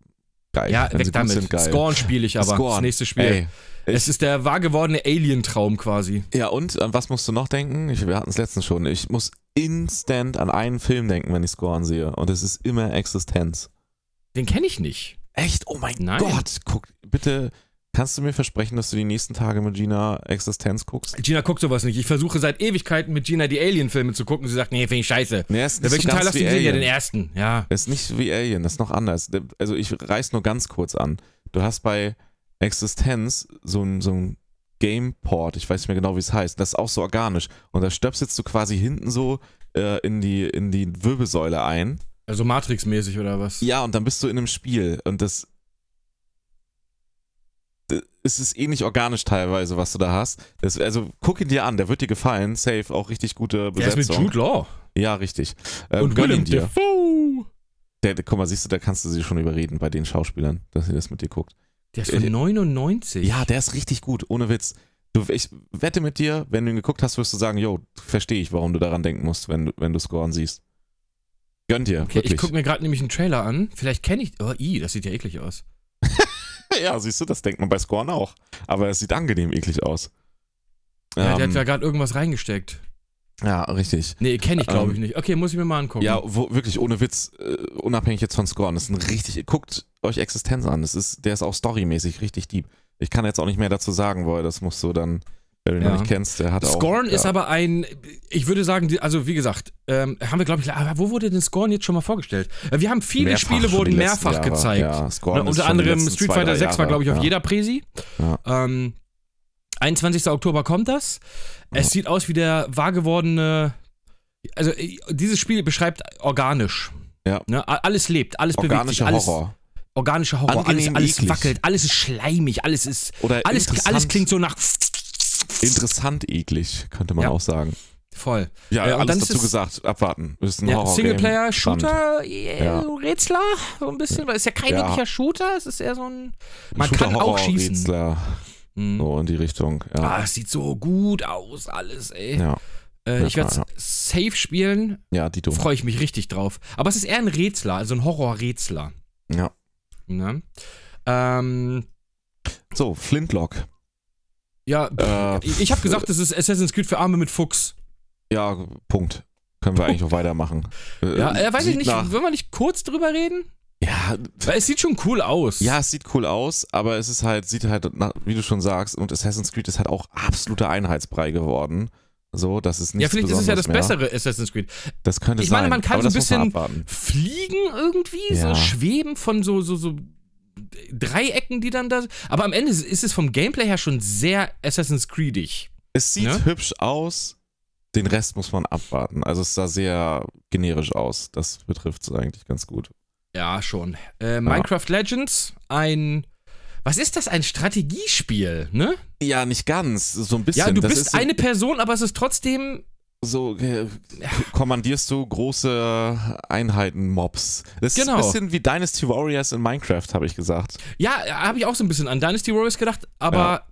geil. ja, Wenn weg damit. Sind. Scorn spiele ich aber. Das Scorn. nächste Spiel. Ey, es ist der wahr gewordene Alien-Traum quasi. Ja, und an was musst du noch denken? Ich, wir hatten es letztens schon. Ich muss instant an einen Film denken, wenn ich Scorn sehe. Und es ist immer Existenz. Den kenne ich nicht. Echt? Oh mein Nein. Gott. Guck, bitte, kannst du mir versprechen, dass du die nächsten Tage mit Gina Existenz guckst? Gina guckt sowas nicht. Ich versuche seit Ewigkeiten mit Gina die Alien-Filme zu gucken. Sie sagt, nee, finde ich scheiße. Nee, ist nicht welchen so Teil hast du gesehen? Ja, den ersten. Ja. Das ist nicht wie Alien, das ist noch anders. Also ich reiß nur ganz kurz an. Du hast bei Existenz so ein, so ein Gameport, ich weiß nicht mehr genau, wie es heißt. Das ist auch so organisch. Und da stöpselst du quasi hinten so äh, in, die, in die Wirbelsäule ein. Also Matrix-mäßig oder was? Ja, und dann bist du in einem Spiel. Und das. Es ist ähnlich organisch teilweise, was du da hast. Das, also guck ihn dir an, der wird dir gefallen. Safe, auch richtig gute Der ist Besetzung. mit Jude Law. Ja, richtig. Ähm, und gönn ihn Willem dir. Dafoe. Der, der, guck mal, siehst du, da kannst du sie schon überreden bei den Schauspielern, dass sie das mit dir guckt. Der ist von Äh, 99. Ja, der ist richtig gut, ohne Witz. Du, ich wette mit dir, wenn du ihn geguckt hast, wirst du sagen, yo, verstehe ich, warum du daran denken musst, wenn du, wenn du Scoren siehst. Gönn dir, Okay, wirklich. ich gucke mir gerade nämlich einen Trailer an. Vielleicht kenne ich. Oh, i, das sieht ja eklig aus. ja, siehst du, das denkt man bei Scorn auch. Aber es sieht angenehm eklig aus. Ja, der Ähm, hat da gerade irgendwas reingesteckt. ja richtig. Nee, kenne ich, glaube Ähm, ich nicht. Okay, muss ich mir mal angucken. Ja, wo, wirklich ohne Witz, äh, unabhängig jetzt von Scorn, das ist ein richtig, guckt euch Existenz an, das ist, der ist auch storymäßig richtig deep. Ich kann jetzt auch nicht mehr dazu sagen, weil das musst du dann, wenn du ihn Ja. noch nicht kennst, der hat auch. Scorn ja, ist aber ein, ich würde sagen, also wie gesagt, ähm, haben wir, glaube ich, aber wo wurde denn Scorn jetzt schon mal vorgestellt? Äh, Wir haben viele mehrfach Spiele wurden mehrfach Jahre. gezeigt. Ja, Scorn Ne, ist unter schon die anderem Street Fighter drei 6 war, glaube ich, auf jeder Präsi. Ja. Ähm, 21. Oktober kommt das. Es sieht aus wie der wahr gewordene. Also, äh, dieses Spiel beschreibt organisch. Ja. Ne? Alles lebt, alles bewegt sich, Organischer alles. Horror. Organischer Horror, alles, Angenehm alles eklig. wackelt, alles ist schleimig, alles ist. Oder Alles, alles klingt so nach. Interessant eklig, könnte man Ja. auch sagen. Voll. Ja, Äh, alles dann ist dazu es- gesagt, abwarten. Ist ein Ja, Singleplayer, Shooter, äh, Ja. so Rätsler, so ein bisschen, weil es ist ja kein Ja. wirklicher Shooter, es ist eher so ein. Man Shooter, kann auch Horror, schießen. Rätsler, Mhm. so in die Richtung. Ah, Ja, es sieht so gut aus, alles, ey. ja, Äh, ich werde ja. safe spielen, ja Dito. freue ich mich richtig drauf. Aber es ist eher ein Rätsler, also ein Horror-Rätsler. Ja. Ne? Ähm, So, Flintlock. Ja, Äh, ich, ich habe gesagt, das ist Assassin's Creed für Arme mit Fuchs. Ja, Punkt. Können wir eigentlich auch weitermachen. Äh, Ja, äh, weiß ich nicht, Nach, wollen wir nicht kurz drüber reden? ja, Weil es sieht schon cool aus. ja, es sieht cool aus, aber es ist halt, sieht halt, wie du schon sagst, und Assassin's Creed ist halt auch absoluter Einheitsbrei geworden. So, das ist nicht Ja, vielleicht ist es ja das bessere Assassin's Creed. Das könnte Ich sein. meine, man kann so ein bisschen. Fliegen irgendwie, so Ja. schweben von so, so, so Dreiecken, die dann da. Aber am Ende ist es vom Gameplay her schon sehr Assassin's Creedig. Es sieht Ne? hübsch aus, den Rest muss man abwarten. Also es sah sehr generisch aus. Das betrifft es eigentlich ganz gut. Ja, schon. Äh, Minecraft Legends, ein. Was ist das? Ein Strategiespiel, ne? Ja, nicht ganz, so ein bisschen. Ja, du das bist ist so, eine Person, aber es ist trotzdem. So äh, kommandierst du große Einheiten-Mobs. Das Genau. ist ein bisschen wie Dynasty Warriors in Minecraft, habe ich gesagt. Ja, habe ich auch so ein bisschen an Dynasty Warriors gedacht, aber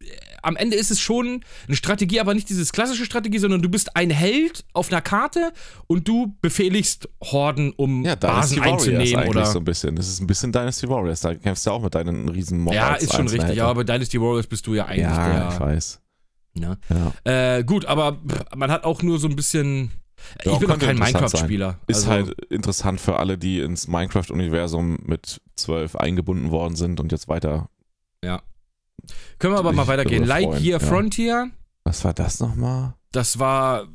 äh, am Ende ist es schon eine Strategie, aber nicht dieses klassische Strategie, sondern du bist ein Held auf einer Karte und du befehligst Horden, um Ja, Basen Warriors einzunehmen oder. so ein bisschen. Das ist ein bisschen Dynasty Warriors. Da kämpfst du auch mit deinen riesen Mobs. ja, ist schon richtig. Ja, aber bei Dynasty Warriors bist du ja eigentlich ja, ich der. weiß. Ne? Ja. Äh, gut, aber man hat auch nur so ein bisschen. Ja, ich bin auch kein Minecraft-Spieler. Ist also, halt interessant für alle, die ins Minecraft-Universum mit 12 eingebunden worden sind und jetzt weiter. Können wir aber mal weitergehen. Lightyear ja. Frontier, Was war das nochmal? das war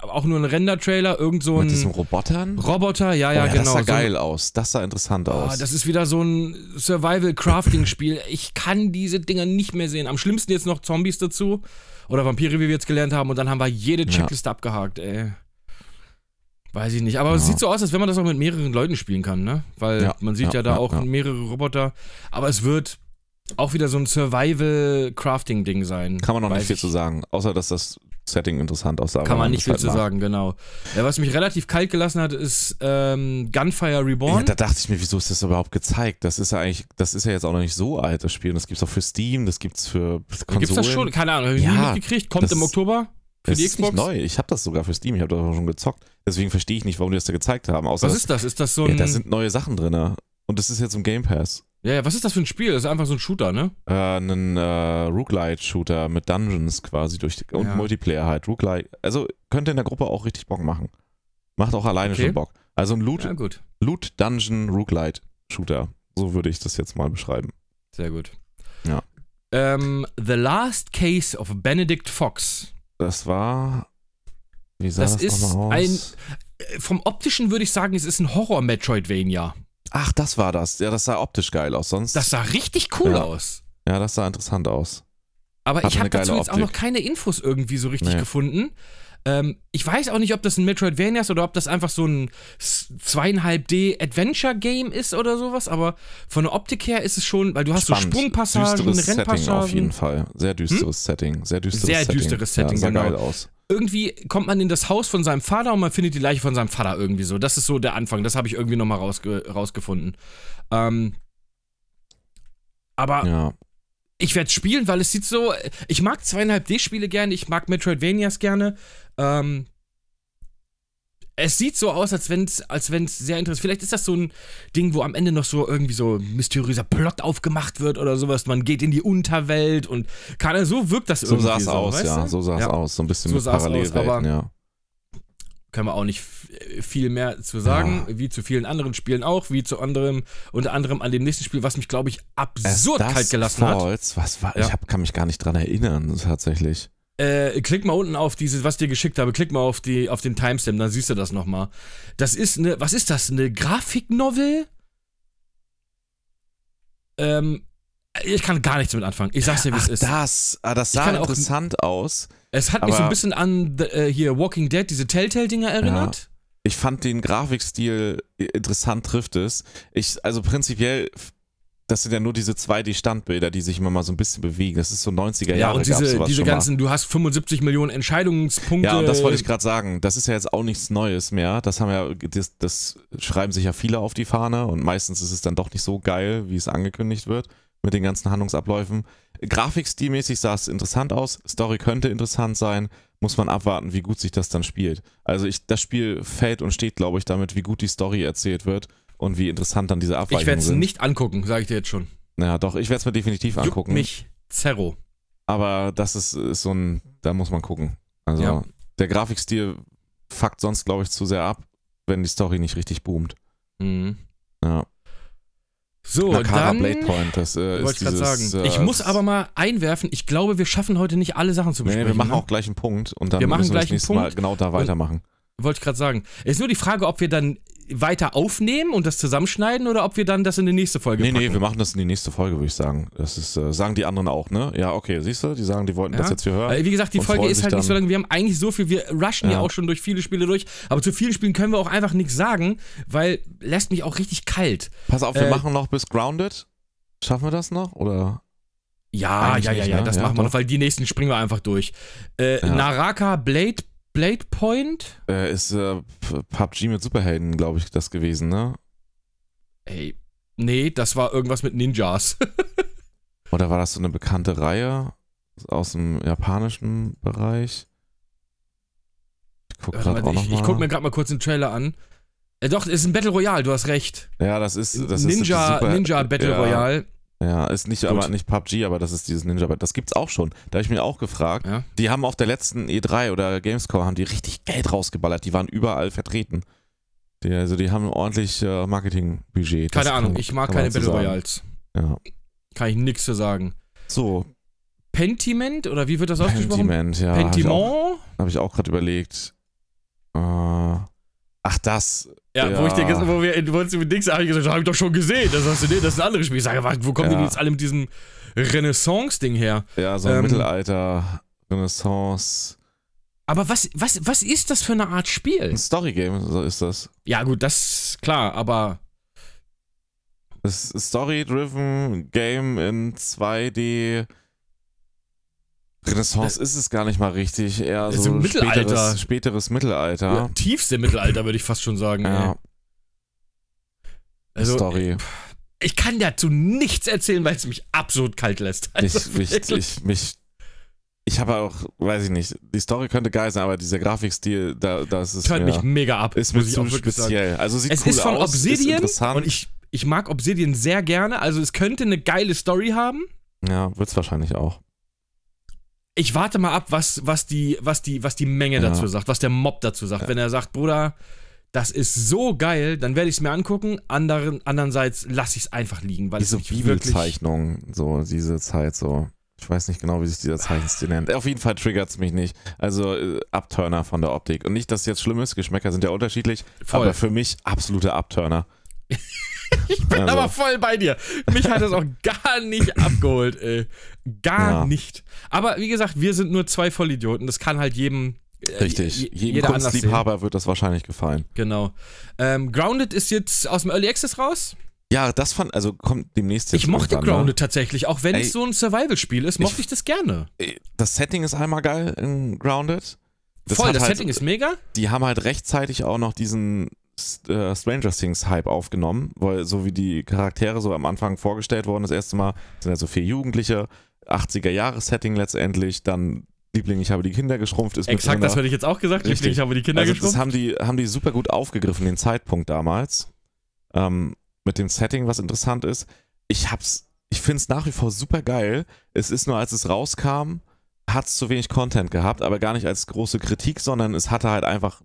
auch nur ein Render-Trailer, irgend so mit diesen ein Robotern? Roboter, ja, ja, oh, ja, genau. Das sah so geil aus. Das sah interessant Oh, aus. das ist wieder so ein Survival-Crafting-Spiel. Ich kann diese Dinger nicht mehr sehen. Am schlimmsten jetzt noch Zombies dazu. Oder Vampire, wie wir jetzt gelernt haben. Und dann haben wir jede Ja. Checkliste abgehakt, ey. Weiß ich nicht. Aber es Ja. sieht so aus, als wenn man das auch mit mehreren Leuten spielen kann, ne? Weil Ja, man sieht ja, ja, da ja, auch ja. mehrere Roboter. Aber es wird auch wieder so ein Survival-Crafting-Ding sein. Kann man noch nicht viel zu sagen, außer dass das Setting interessant aussah. Kann man nicht das viel halt zu mag. sagen, genau. Ja, was mich relativ kalt gelassen hat, ist ähm, Gunfire Ja, Reborn. da dachte ich mir, wieso ist das überhaupt gezeigt? Das ist ja eigentlich, das ist ja jetzt auch noch nicht so alt, das Spiel. Das gibt's auch für Steam, das gibt's für Konsolen. Gibt's das schon? Keine Ahnung, habe ich nie Ja, mitgekriegt. Kommt das im ist- Oktober für Das die ist Xbox. nicht neu. Ich habe das sogar für Steam, ich habe das auch schon gezockt. Deswegen verstehe ich nicht, warum die das da gezeigt haben. Außer Was ist das? Ist das so ja, ein. da sind neue Sachen drin. Und das ist jetzt im Game Pass. Ja, ja, was ist das für ein Spiel? Das ist einfach so ein Shooter, ne? Äh, einen äh, Roguelite-Shooter mit Dungeons quasi durch und Ja. Multiplayer halt. Roguelite. Also könnte in der Gruppe auch richtig Bock machen. Macht auch alleine Okay. schon Bock. Also ein Loot, Ja. Loot Dungeon Roguelite-Shooter. So würde ich das jetzt mal beschreiben. Sehr gut. Ja. Ähm, The Last Case of Benedict Fox. Das war. Wie sah Das das, ist nochmal ein- aus? Äh, Vom optischen würde ich sagen, es ist ein Horror-Metroidvania. Ach, das war das. Ja, das sah optisch geil aus. Sonst. Das sah richtig cool Ja. aus. ja, das sah interessant aus. Aber Hatte ich habe dazu jetzt auch noch keine Infos irgendwie so richtig Nee. gefunden. Ähm, ich weiß auch nicht, ob das ein Metroidvania ist oder ob das einfach so ein zweieinhalb D Adventure Game ist oder sowas. Aber von der Optik her ist es schon, weil du hast Spannend. so Sprungpassagen, düsteres Setting auf jeden Rennpassagen. Fall. Sehr düsteres Setting. Sehr düsteres Sehr Setting. düsteres Setting, ja, sah genau. geil aus. Irgendwie kommt man in das Haus von seinem Vater und man findet die Leiche von seinem Vater irgendwie so. Das ist so der Anfang. Das habe ich irgendwie nochmal rausge rausgefunden. Ähm, aber Ja. ich werde spielen, weil es sieht so. Ich mag zweieinhalb D-Spiele gerne, ich mag Metroidvanias gerne. Ähm, Es sieht so aus, als wenn es als wenn's sehr interessant Vielleicht ist das so ein Ding, wo am Ende noch so irgendwie so ein mysteriöser Plot aufgemacht wird oder sowas. Man geht in die Unterwelt und keine, so wirkt das So irgendwie. sah es so, aus, ja. du? So sah es Ja. aus. So ein bisschen So mit sah's aus, Parallelwelten, aber- ja. Können wir auch nicht viel mehr zu sagen, wie zu vielen anderen Spielen auch, wie zu anderem, unter anderem an dem nächsten Spiel, was mich, glaube ich, absurd As kalt gelassen hat. Falls, was war, Ja. ich hab, kann mich gar nicht dran erinnern, tatsächlich. Äh, klick mal unten auf dieses, was ich dir geschickt habe, klick mal auf, die, auf den Timestamp, dann siehst du das nochmal. Das ist eine, was ist das, eine Grafiknovel? Ähm, ich kann gar nichts mit anfangen. Ich sag's dir, wie es ist. das, ah, das sah kann auch- interessant aus. es hat mich so ein bisschen an äh, hier Walking Dead, diese Telltale-Dinger erinnert. Ich fand den Grafikstil interessant, trifft es. Ich, also prinzipiell, das sind ja nur diese 2D-Standbilder, die sich immer mal so ein bisschen bewegen. Das ist so 90er Ja, Jahre. und gab's diese, diese schon mal. ganzen, du hast 75 Millionen Entscheidungspunkte. Ja, und das wollte ich gerade sagen. Das ist ja jetzt auch nichts Neues mehr. Das haben ja, das, das schreiben sich ja viele auf die Fahne und meistens ist es dann doch nicht so geil, wie es angekündigt wird mit den ganzen Handlungsabläufen. Grafikstilmäßig sah es interessant aus. Story könnte interessant sein. Muss man abwarten, wie gut sich das dann spielt. Also ich, das Spiel fällt und steht, glaube ich, damit, wie gut die Story erzählt wird und wie interessant dann diese Ich Abweichungen werde es sind. nicht angucken, sage ich dir jetzt schon. Ja, doch, ich werde es mir definitiv Juckt angucken. mich Zerro. Aber das ist, ist so ein, da muss man gucken. Also Ja. der Grafikstil fuckt sonst, glaube ich, zu sehr ab, wenn die Story nicht richtig boomt. Mhm. Ja. So, Nakara dann Blade Point, das äh, wollte ist ich gerade dieses, sagen. äh, ich muss aber mal einwerfen, ich glaube, wir schaffen heute nicht alle Sachen zu Nee, besprechen. wir machen ne? auch gleich einen Punkt und dann Wir müssen wir das nächste Mal Punkt genau da weitermachen. Wollte ich gerade sagen. Es ist nur die Frage, ob wir dann weiter aufnehmen und das zusammenschneiden oder ob wir dann das in die nächste Folge Nee, packen. nee, wir machen das in die nächste Folge, würde ich sagen. Das ist, äh, sagen die anderen auch, ne? Ja, okay, siehst du, die sagen, die wollten das Ja. jetzt hier hören. Wie gesagt, die Folge ist halt nicht so lange. Wir haben eigentlich so viel, wir rushen ja, Ja. auch schon durch viele Spiele durch, aber zu vielen Spielen können wir auch einfach nichts sagen, weil lässt mich auch richtig kalt. Pass auf, wir äh, machen noch bis Grounded. Schaffen wir das noch? Oder? Ja, Eigentlich ja, ja, nicht, ja, ne? das Ja, machen wir noch, weil die nächsten springen wir einfach durch. Äh, Ja. Naraka Blade, Blade Point? Äh, ist äh, PUBG mit Superhelden, glaube ich, das gewesen, ne? Ey, nee, das war irgendwas mit Ninjas. Oder war das so eine bekannte Reihe aus dem japanischen Bereich? Ich guck Warte gerade mal, auch ich, ich guck mir gerade mal kurz den Trailer an. Äh, doch, es ist ein Battle Royale, du hast recht. Ja, das ist das Ninja, ist Ninja Battle ja, Royale. Ja, ist nicht, Gut. aber nicht PUBG, aber das ist dieses Ninja Battle. Das gibt's auch schon. Da habe ich mir auch gefragt. Ja. Die haben auf der letzten E3 oder Gamescore haben die richtig Geld rausgeballert. Die waren überall vertreten. Die, also die haben ordentlich äh, Marketingbudget. Das Keine Ahnung, kann- ich mag keine Battle. Royals. Ja. Kann ich nichts zu sagen. So, Pentiment oder wie wird das ausgesprochen? Pentiment, ja. Habe ich auch, Pentiment? hab ich auch gerade überlegt. Äh, ach, das. Ja, Ja. wo ich dir wo wir in wo uns über Dings habe ich gesagt, habe ich doch schon gesehen. Das hast du nee, das ist ein anderes Spiel. Ich sage, wo kommen Ja. die jetzt alle mit diesem Renaissance-Ding her? Ja, so ein Ähm, Mittelalter, Renaissance. Aber was, was, was ist das für eine Art Spiel? Ein Story-Game, so ist das. Ja, gut, das ist klar, aber Das Story-driven Game in 2D. Renaissance ist es gar nicht mal richtig, eher Ist so im Mittelalter. Späteres, späteres Mittelalter. ja, tiefste Mittelalter, würde ich fast schon sagen. Ja. Also, Story. ich kann dazu nichts erzählen, weil es mich absolut kalt lässt. Also, ich, wirklich. ich, mich, ich habe auch, weiß ich nicht, die Story könnte geil sein, aber dieser Grafikstil, da, das ist mir, mich mega ab. ist mir ich zu wirklich sagen. speziell. Also sieht Es cool ist von aus, ist Obsidian interessant. und ich, ich mag Obsidian sehr gerne. Also es könnte eine geile Story haben. ja, wird's wahrscheinlich auch. Ich warte mal ab, was, was, die, was, die, was die Menge Ja. dazu sagt, was der Mob dazu sagt. Wenn er sagt, Bruder, das ist so geil, dann werde ich es mir angucken. Anderen, andererseits lasse ich es einfach liegen, weil Diese es. Bibelzeichnung, so diese Zeit, so. Ich weiß nicht genau, wie sich dieser Zeichenstil nennt. Auf jeden Fall triggert's mich nicht. Also äh, Abturner von der Optik. Und nicht, dass es jetzt schlimm ist, Geschmäcker sind ja unterschiedlich, Voll. aber für mich absolute Abturner. Ich bin Also- aber voll bei dir. Mich hat das auch gar nicht abgeholt, ey. Gar Ja. nicht. Aber wie gesagt, wir sind nur zwei Vollidioten. Das kann halt jedem. äh, Richtig. je- Jedem. Kunstliebhaber wird das wahrscheinlich gefallen. Genau. Ähm, Grounded ist jetzt aus dem Early Access raus. Ja, das fand, also kommt demnächst jetzt Ich mochte ne? Grounded tatsächlich, auch wenn Ey, es so ein Survival-Spiel ist, mochte ich, das gerne. Das Setting ist einmal geil in Grounded. Voll, hat das halt, Setting ist mega. Die haben halt rechtzeitig auch noch diesen äh, Stranger Things Hype aufgenommen, weil so wie die Charaktere so am Anfang vorgestellt wurden, das erste Mal sind halt so vier Jugendliche, 80er Jahre Setting letztendlich, dann Liebling, ich habe die Kinder geschrumpft, ist Exakt, das hätte ich jetzt auch gesagt. Richtig. Ich habe die Kinder also geschrumpft. das haben die, haben die super gut aufgegriffen, den Zeitpunkt damals. Ähm, mit dem Setting, was interessant ist. Ich hab's, ich finde es nach wie vor super geil. Es ist nur, als es rauskam, hat es zu wenig Content gehabt, aber gar nicht als große Kritik, sondern es hatte halt einfach,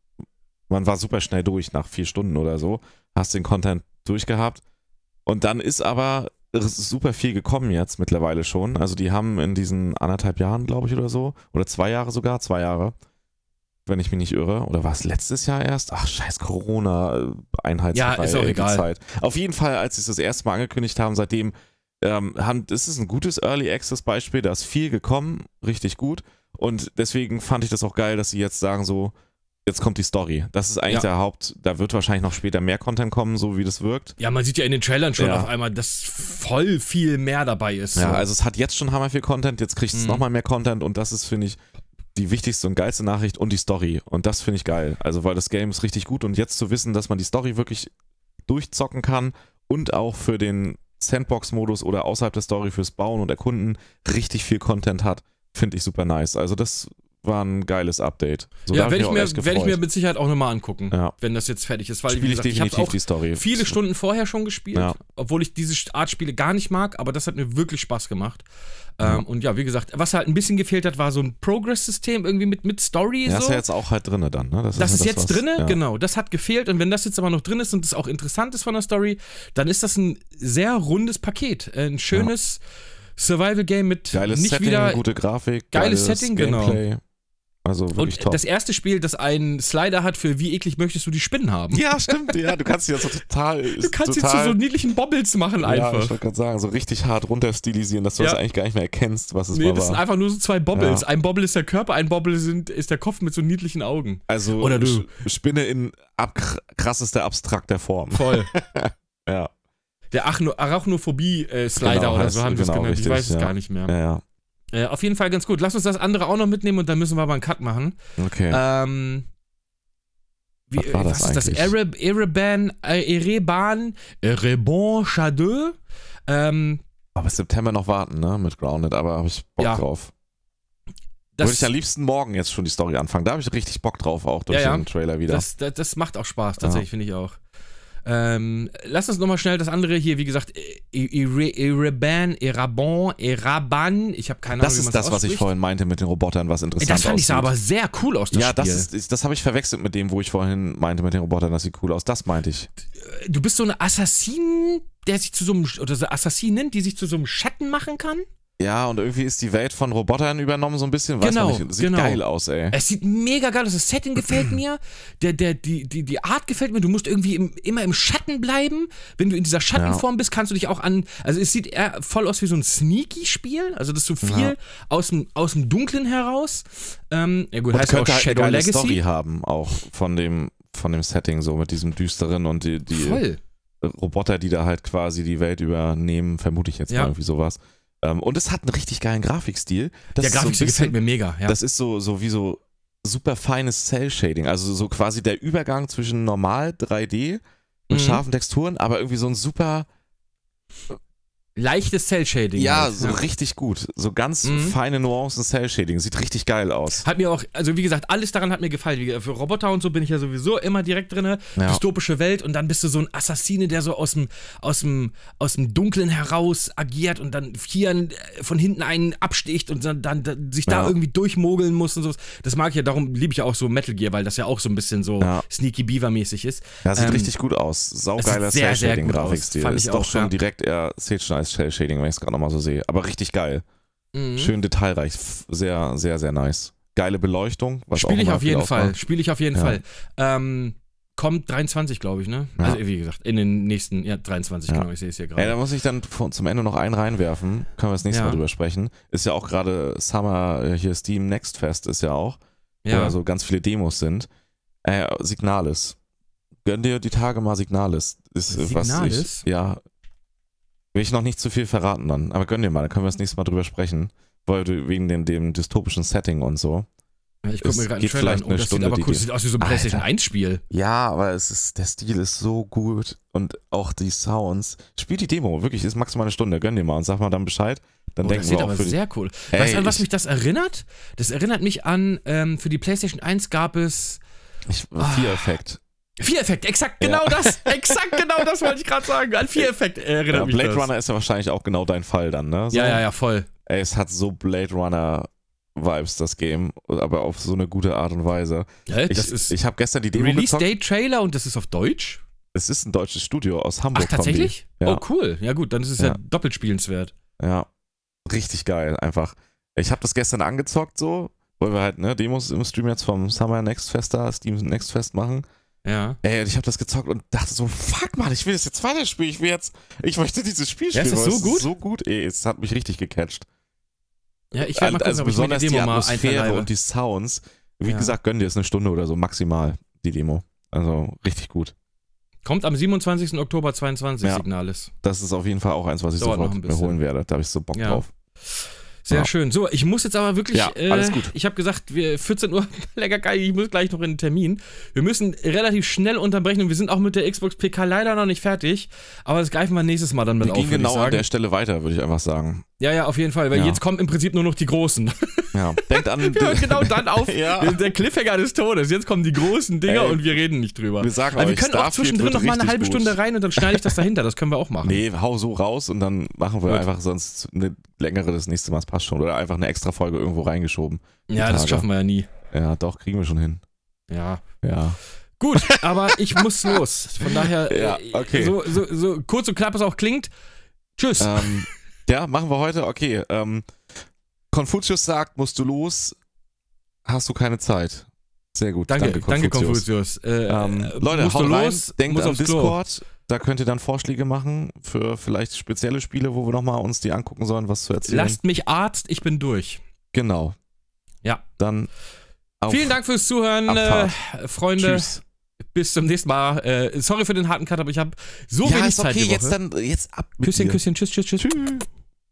man war super schnell durch nach vier Stunden oder so, hast den Content durchgehabt. Und dann ist aber super viel gekommen jetzt mittlerweile schon. Also die haben in diesen anderthalb Jahren, glaube ich, oder so, oder zwei Jahre sogar, zwei Jahre, wenn ich mich nicht irre. Oder war es letztes Jahr erst? Ach, scheiß Corona, Einheitsbrei, Ja, ist auch egal. Zeit. Auf jeden Fall, als sie es das erste Mal angekündigt haben, seitdem ähm, haben, das ist ein gutes Early Access Beispiel, da ist viel gekommen, richtig gut. Und deswegen fand ich das auch geil, dass sie jetzt sagen so, jetzt kommt die Story. Das ist eigentlich Ja. der Haupt, da wird wahrscheinlich noch später mehr Content kommen, so wie das wirkt. ja, man sieht ja in den Trailern schon Ja. auf einmal, dass voll viel mehr dabei ist. Ja, so. also es hat jetzt schon hammer viel Content, jetzt kriegt es Mhm. nochmal mehr Content und das ist, finde ich, die wichtigste und geilste Nachricht und die Story. Und das finde ich geil. Also, weil das Game ist richtig gut und jetzt zu wissen, dass man die Story wirklich durchzocken kann und auch für den Sandbox-Modus oder außerhalb der Story fürs Bauen und Erkunden richtig viel Content hat, finde ich super nice. Also, das war ein geiles Update. So, ja, werde ich, auch mir, werd ich mir mit Sicherheit auch nochmal angucken, Ja. wenn das jetzt fertig ist. Weil, wie Spiele ich gesagt, ich habe definitiv auch die Story. viele Stunden vorher schon gespielt, Ja. obwohl ich diese Art Spiele gar nicht mag, aber das hat mir wirklich Spaß gemacht. Ja. Ähm, und ja, wie gesagt, was halt ein bisschen gefehlt hat, war so ein Progress-System irgendwie mit, mit Story. Ja, so. ist ja jetzt auch halt drinne dann, ne? Das ja ist jetzt was- drinne, ja. genau. Das hat gefehlt. Und wenn das jetzt aber noch drin ist und es auch interessant ist von der Story, dann ist das ein sehr rundes Paket. Ein schönes Survival-Game mit Geiles nicht Setting, wieder. gute Grafik, geiles geiles Setting, genau. Also wirklich Und top. das erste Spiel, das einen Slider hat für wie eklig möchtest du die Spinnen haben. Ja, stimmt, ja, du kannst sie ja so total. Du kannst sie total, zu so niedlichen Bobbles machen Ja, ich einfach. wollte gerade sagen, so richtig hart runterstilisieren, dass du Ja. das eigentlich gar nicht mehr erkennst, was es nee, mal das sind war. einfach nur so zwei Bobbles. Ja. Ein Bobble ist der Körper, ein Bobble sind, ist der Kopf mit so niedlichen Augen. Also Oder du. Spinne in ab krassester abstrakter Form. Voll. Ja, Der Achno- Arachnophobie-Slider Genau, oder so haben sie es genau, genannt. Ich richtig, weiß es ja. gar nicht mehr. ja, ja. Äh, auf jeden Fall ganz gut. Lass uns das andere auch noch mitnehmen und dann müssen wir mal einen Cut machen. Okay. Ähm, wie, Was war das was ist das? eigentlich? Ereb, Ereban, äh, Ereban, Ereban Chadeux. Ähm, aber September noch warten, ne, mit Grounded, aber habe ich Bock Ja. drauf. das, Würde ich am liebsten morgen jetzt schon die Story anfangen. Da habe ich richtig Bock drauf, auch durch Ja, ja. den Trailer wieder. das, das, das macht auch Spaß, tatsächlich, finde ich auch. Ähm, lass uns nochmal schnell das andere hier, wie gesagt, Ere- Ereban, Eraban, Eraban. Ich habe keine Das Ahnung, wie ist das, was ich vorhin meinte mit den Robotern, was interessant Das fand ich sah aber sehr cool aus, das ja, das ist, ist das habe ich verwechselt mit dem, wo ich vorhin meinte mit den Robotern, das sieht cool aus. Das meinte ich. du bist so eine Assassin, der sich zu so einem, oder so Assassinin, die sich zu so einem Schatten machen kann. Ja, und irgendwie ist die Welt von Robotern übernommen so ein bisschen. Weiß Genau, man nicht. Sieht genau. geil aus, ey. Es sieht mega geil aus. Das Setting gefällt mir. Der, der, die, die, die Art gefällt mir. Du musst irgendwie im, immer im Schatten bleiben. Wenn du in dieser Schattenform bist, kannst du dich auch an. Also, es sieht eher voll aus wie so ein Sneaky-Spiel. Also, das ist so viel Ja. aus, dem, aus dem Dunklen heraus. Ähm, ja, gut, Und heißt ja auch könnte halt eine Shadow geile Legacy. Story haben, auch von dem, von dem Setting, so mit diesem düsteren und die, die Voll. Roboter, die da halt quasi die Welt übernehmen, vermute ich jetzt Ja. mal irgendwie sowas. Ähm, und es hat einen richtig geilen Grafikstil. Das Der so Grafikstil bisschen- gefällt mir mega. Ja. Das ist so, so wie so super feines Cell-Shading. Also so quasi der Übergang zwischen normal 3D mit Mhm. scharfen Texturen, aber irgendwie so ein super, Leichtes Cell-Shading. ja, halt. so richtig gut. So ganz Mhm. feine Nuancen Cell-Shading. Sieht richtig geil aus. Hat mir auch, also wie gesagt, alles daran hat mir gefallen. Wie, für Roboter und so bin ich ja sowieso immer direkt drin. Ja. Dystopische Welt und dann bist du so ein Assassine, der so aus dem, aus dem, aus dem Dunklen heraus agiert und dann hier äh, von hinten einen absticht und dann, dann, dann sich da Ja. irgendwie durchmogeln muss und so. Das mag ich ja, darum liebe ich ja auch so Metal Gear, weil das ja auch so ein bisschen so Ja. Sneaky Beaver-mäßig ist. Ja, sieht Ähm, richtig gut aus. Saugeiler. Cell-Shading-Grafikstil. Ist doch auch, schon ja. direkt eher Sage als Cell-Shading, wenn ich es gerade nochmal so sehe. Aber richtig geil. Mhm. Schön detailreich. Sehr, sehr, sehr nice. Geile Beleuchtung. Spiele ich immer auf viel jeden ausmacht. Fall. Spiele ich auf jeden Ja. Fall. Kommt 23, glaube ich, ne? Ja. Also wie gesagt, in den nächsten, ja, 23, Ja. genau, ich sehe es hier gerade. Ey, da muss ich dann von- zum Ende noch einen reinwerfen. Können wir das nächste Ja. Mal drüber sprechen. Ist ja auch gerade Summer, äh, hier Steam Next Fest ist ja auch, wo ja. ja so ganz viele Demos sind. Äh, Signalis. Gönn dir die Tage mal Signalis. Ist, äh, Was Signalis? ich, ja. Will ich noch nicht zu viel verraten dann. Aber gönn dir mal, dann können wir das nächste Mal drüber sprechen. Weil du wegen dem, dem dystopischen Setting und so. Ich gucke mir gerade einen Trailer an. vielleicht Oh, eine das Stunde, sieht aber cool. Das sieht aus wie so ein. PlayStation 1-Spiel. Ja, aber es ist, der Stil ist so gut und auch die Sounds. Spiel die Demo, wirklich, ist maximal eine Stunde. Gönn dir mal und sag mal dann Bescheid. Dann Oh, denken das wir sieht auch aber sehr cool. Ey, weißt du, an was ich- mich das erinnert? Das erinnert mich an, ähm, für die PlayStation 1 gab es ich, Ah. Vier-Effekt. Vier-Effekt, exakt Ja. genau das. Exakt genau das wollte ich gerade sagen. An Vier-Effekt erinnert Ja, mich Blade das. Runner ist ja wahrscheinlich auch genau dein Fall dann, ne? So. Ja, ja, ja, voll. Ey, es hat so Blade Runner Vibes, das Game, aber auf so eine gute Art und Weise. Ja, Ich, ist ich habe gestern die Demo Release gezockt. Date Trailer und das ist auf Deutsch? Es ist ein deutsches Studio aus Hamburg. Ach, tatsächlich? Ja. Oh, cool. Ja, gut, dann ist es ja, Ja. doppelt spielenswert. Ja, richtig geil, einfach. Ich habe das gestern angezockt so, weil wir halt ne Demos im Stream jetzt vom Summer Next Fest da, Steam Next Fest machen. Ja. Ey, und ich habe das gezockt und dachte so, fuck man, ich will das jetzt weiterspielen. Ich will jetzt, ich möchte dieses Spiel Ja, spielen. ist das so gut? so gut, ey, es hat mich richtig gecatcht. Ja, ich werde mal gucken, also ob ich mir besonders die die, Atmosphäre und die Sounds. Wie Ja. gesagt, gönn dir es eine Stunde oder so maximal, die Demo. Also richtig gut. Kommt am 27. Oktober 22, Ja. Signalis. Das ist auf jeden Fall auch eins, was ich Dauert sofort ein mir holen werde. Da habe ich so Bock Ja. drauf. Sehr Ja. schön. So, ich muss jetzt aber wirklich. Ja, äh, alles gut. Ich habe gesagt, wir 14 Uhr, lecker geil, ich muss gleich noch in den Termin. Wir müssen relativ schnell unterbrechen und wir sind auch mit der Xbox PK leider noch nicht fertig. Aber das greifen wir nächstes Mal dann mit Wir auf. gehen genau an der Stelle weiter, würde ich einfach sagen. Ja, ja, auf jeden Fall, weil Ja. jetzt kommen im Prinzip nur noch die Großen. Ja. Denkt an. Wir genau dann auf. Ja. Der Cliffhanger des Todes. Jetzt kommen die großen Dinger Ey, und wir reden nicht drüber. wir sagen Aber wir euch, können auch zwischendrin noch mal eine halbe gut. Stunde rein und dann schneide ich das dahinter. Das können wir auch machen. Nee, hau so raus und dann machen wir Gut. einfach sonst eine längere das nächste Mal. Das passt schon. Oder einfach eine extra Folge irgendwo reingeschoben. ja, das Tage. schaffen wir ja nie. Ja, doch, kriegen wir schon hin. Ja. Ja. Gut, aber ich muss los. Von daher, Ja, äh, okay. so, so, so kurz und knapp es auch klingt. Tschüss. ähm, ja, machen wir heute. Okay. Ähm, Konfuzius sagt, musst du los, hast du keine Zeit. Sehr gut. danke, danke, danke, Konfuzius. Konfuzius. Äh, Ähm, äh, Leute, haut rein, los, denkt an Klo. Discord. Da könnt ihr dann Vorschläge machen für vielleicht spezielle Spiele, wo wir nochmal uns die angucken sollen, was zu erzählen. Lasst mich Arzt, ich bin durch. Genau. Ja. Dann Vielen Dank fürs Zuhören, äh. Freunde. Tschüss. Bis zum nächsten Mal. Äh, sorry für den harten Cut, aber ich habe so ja, wenig ist Zeit okay, jetzt dann jetzt ab Küsschen. Küsschen, tschüss, tschüss, tschüss. Tschüss.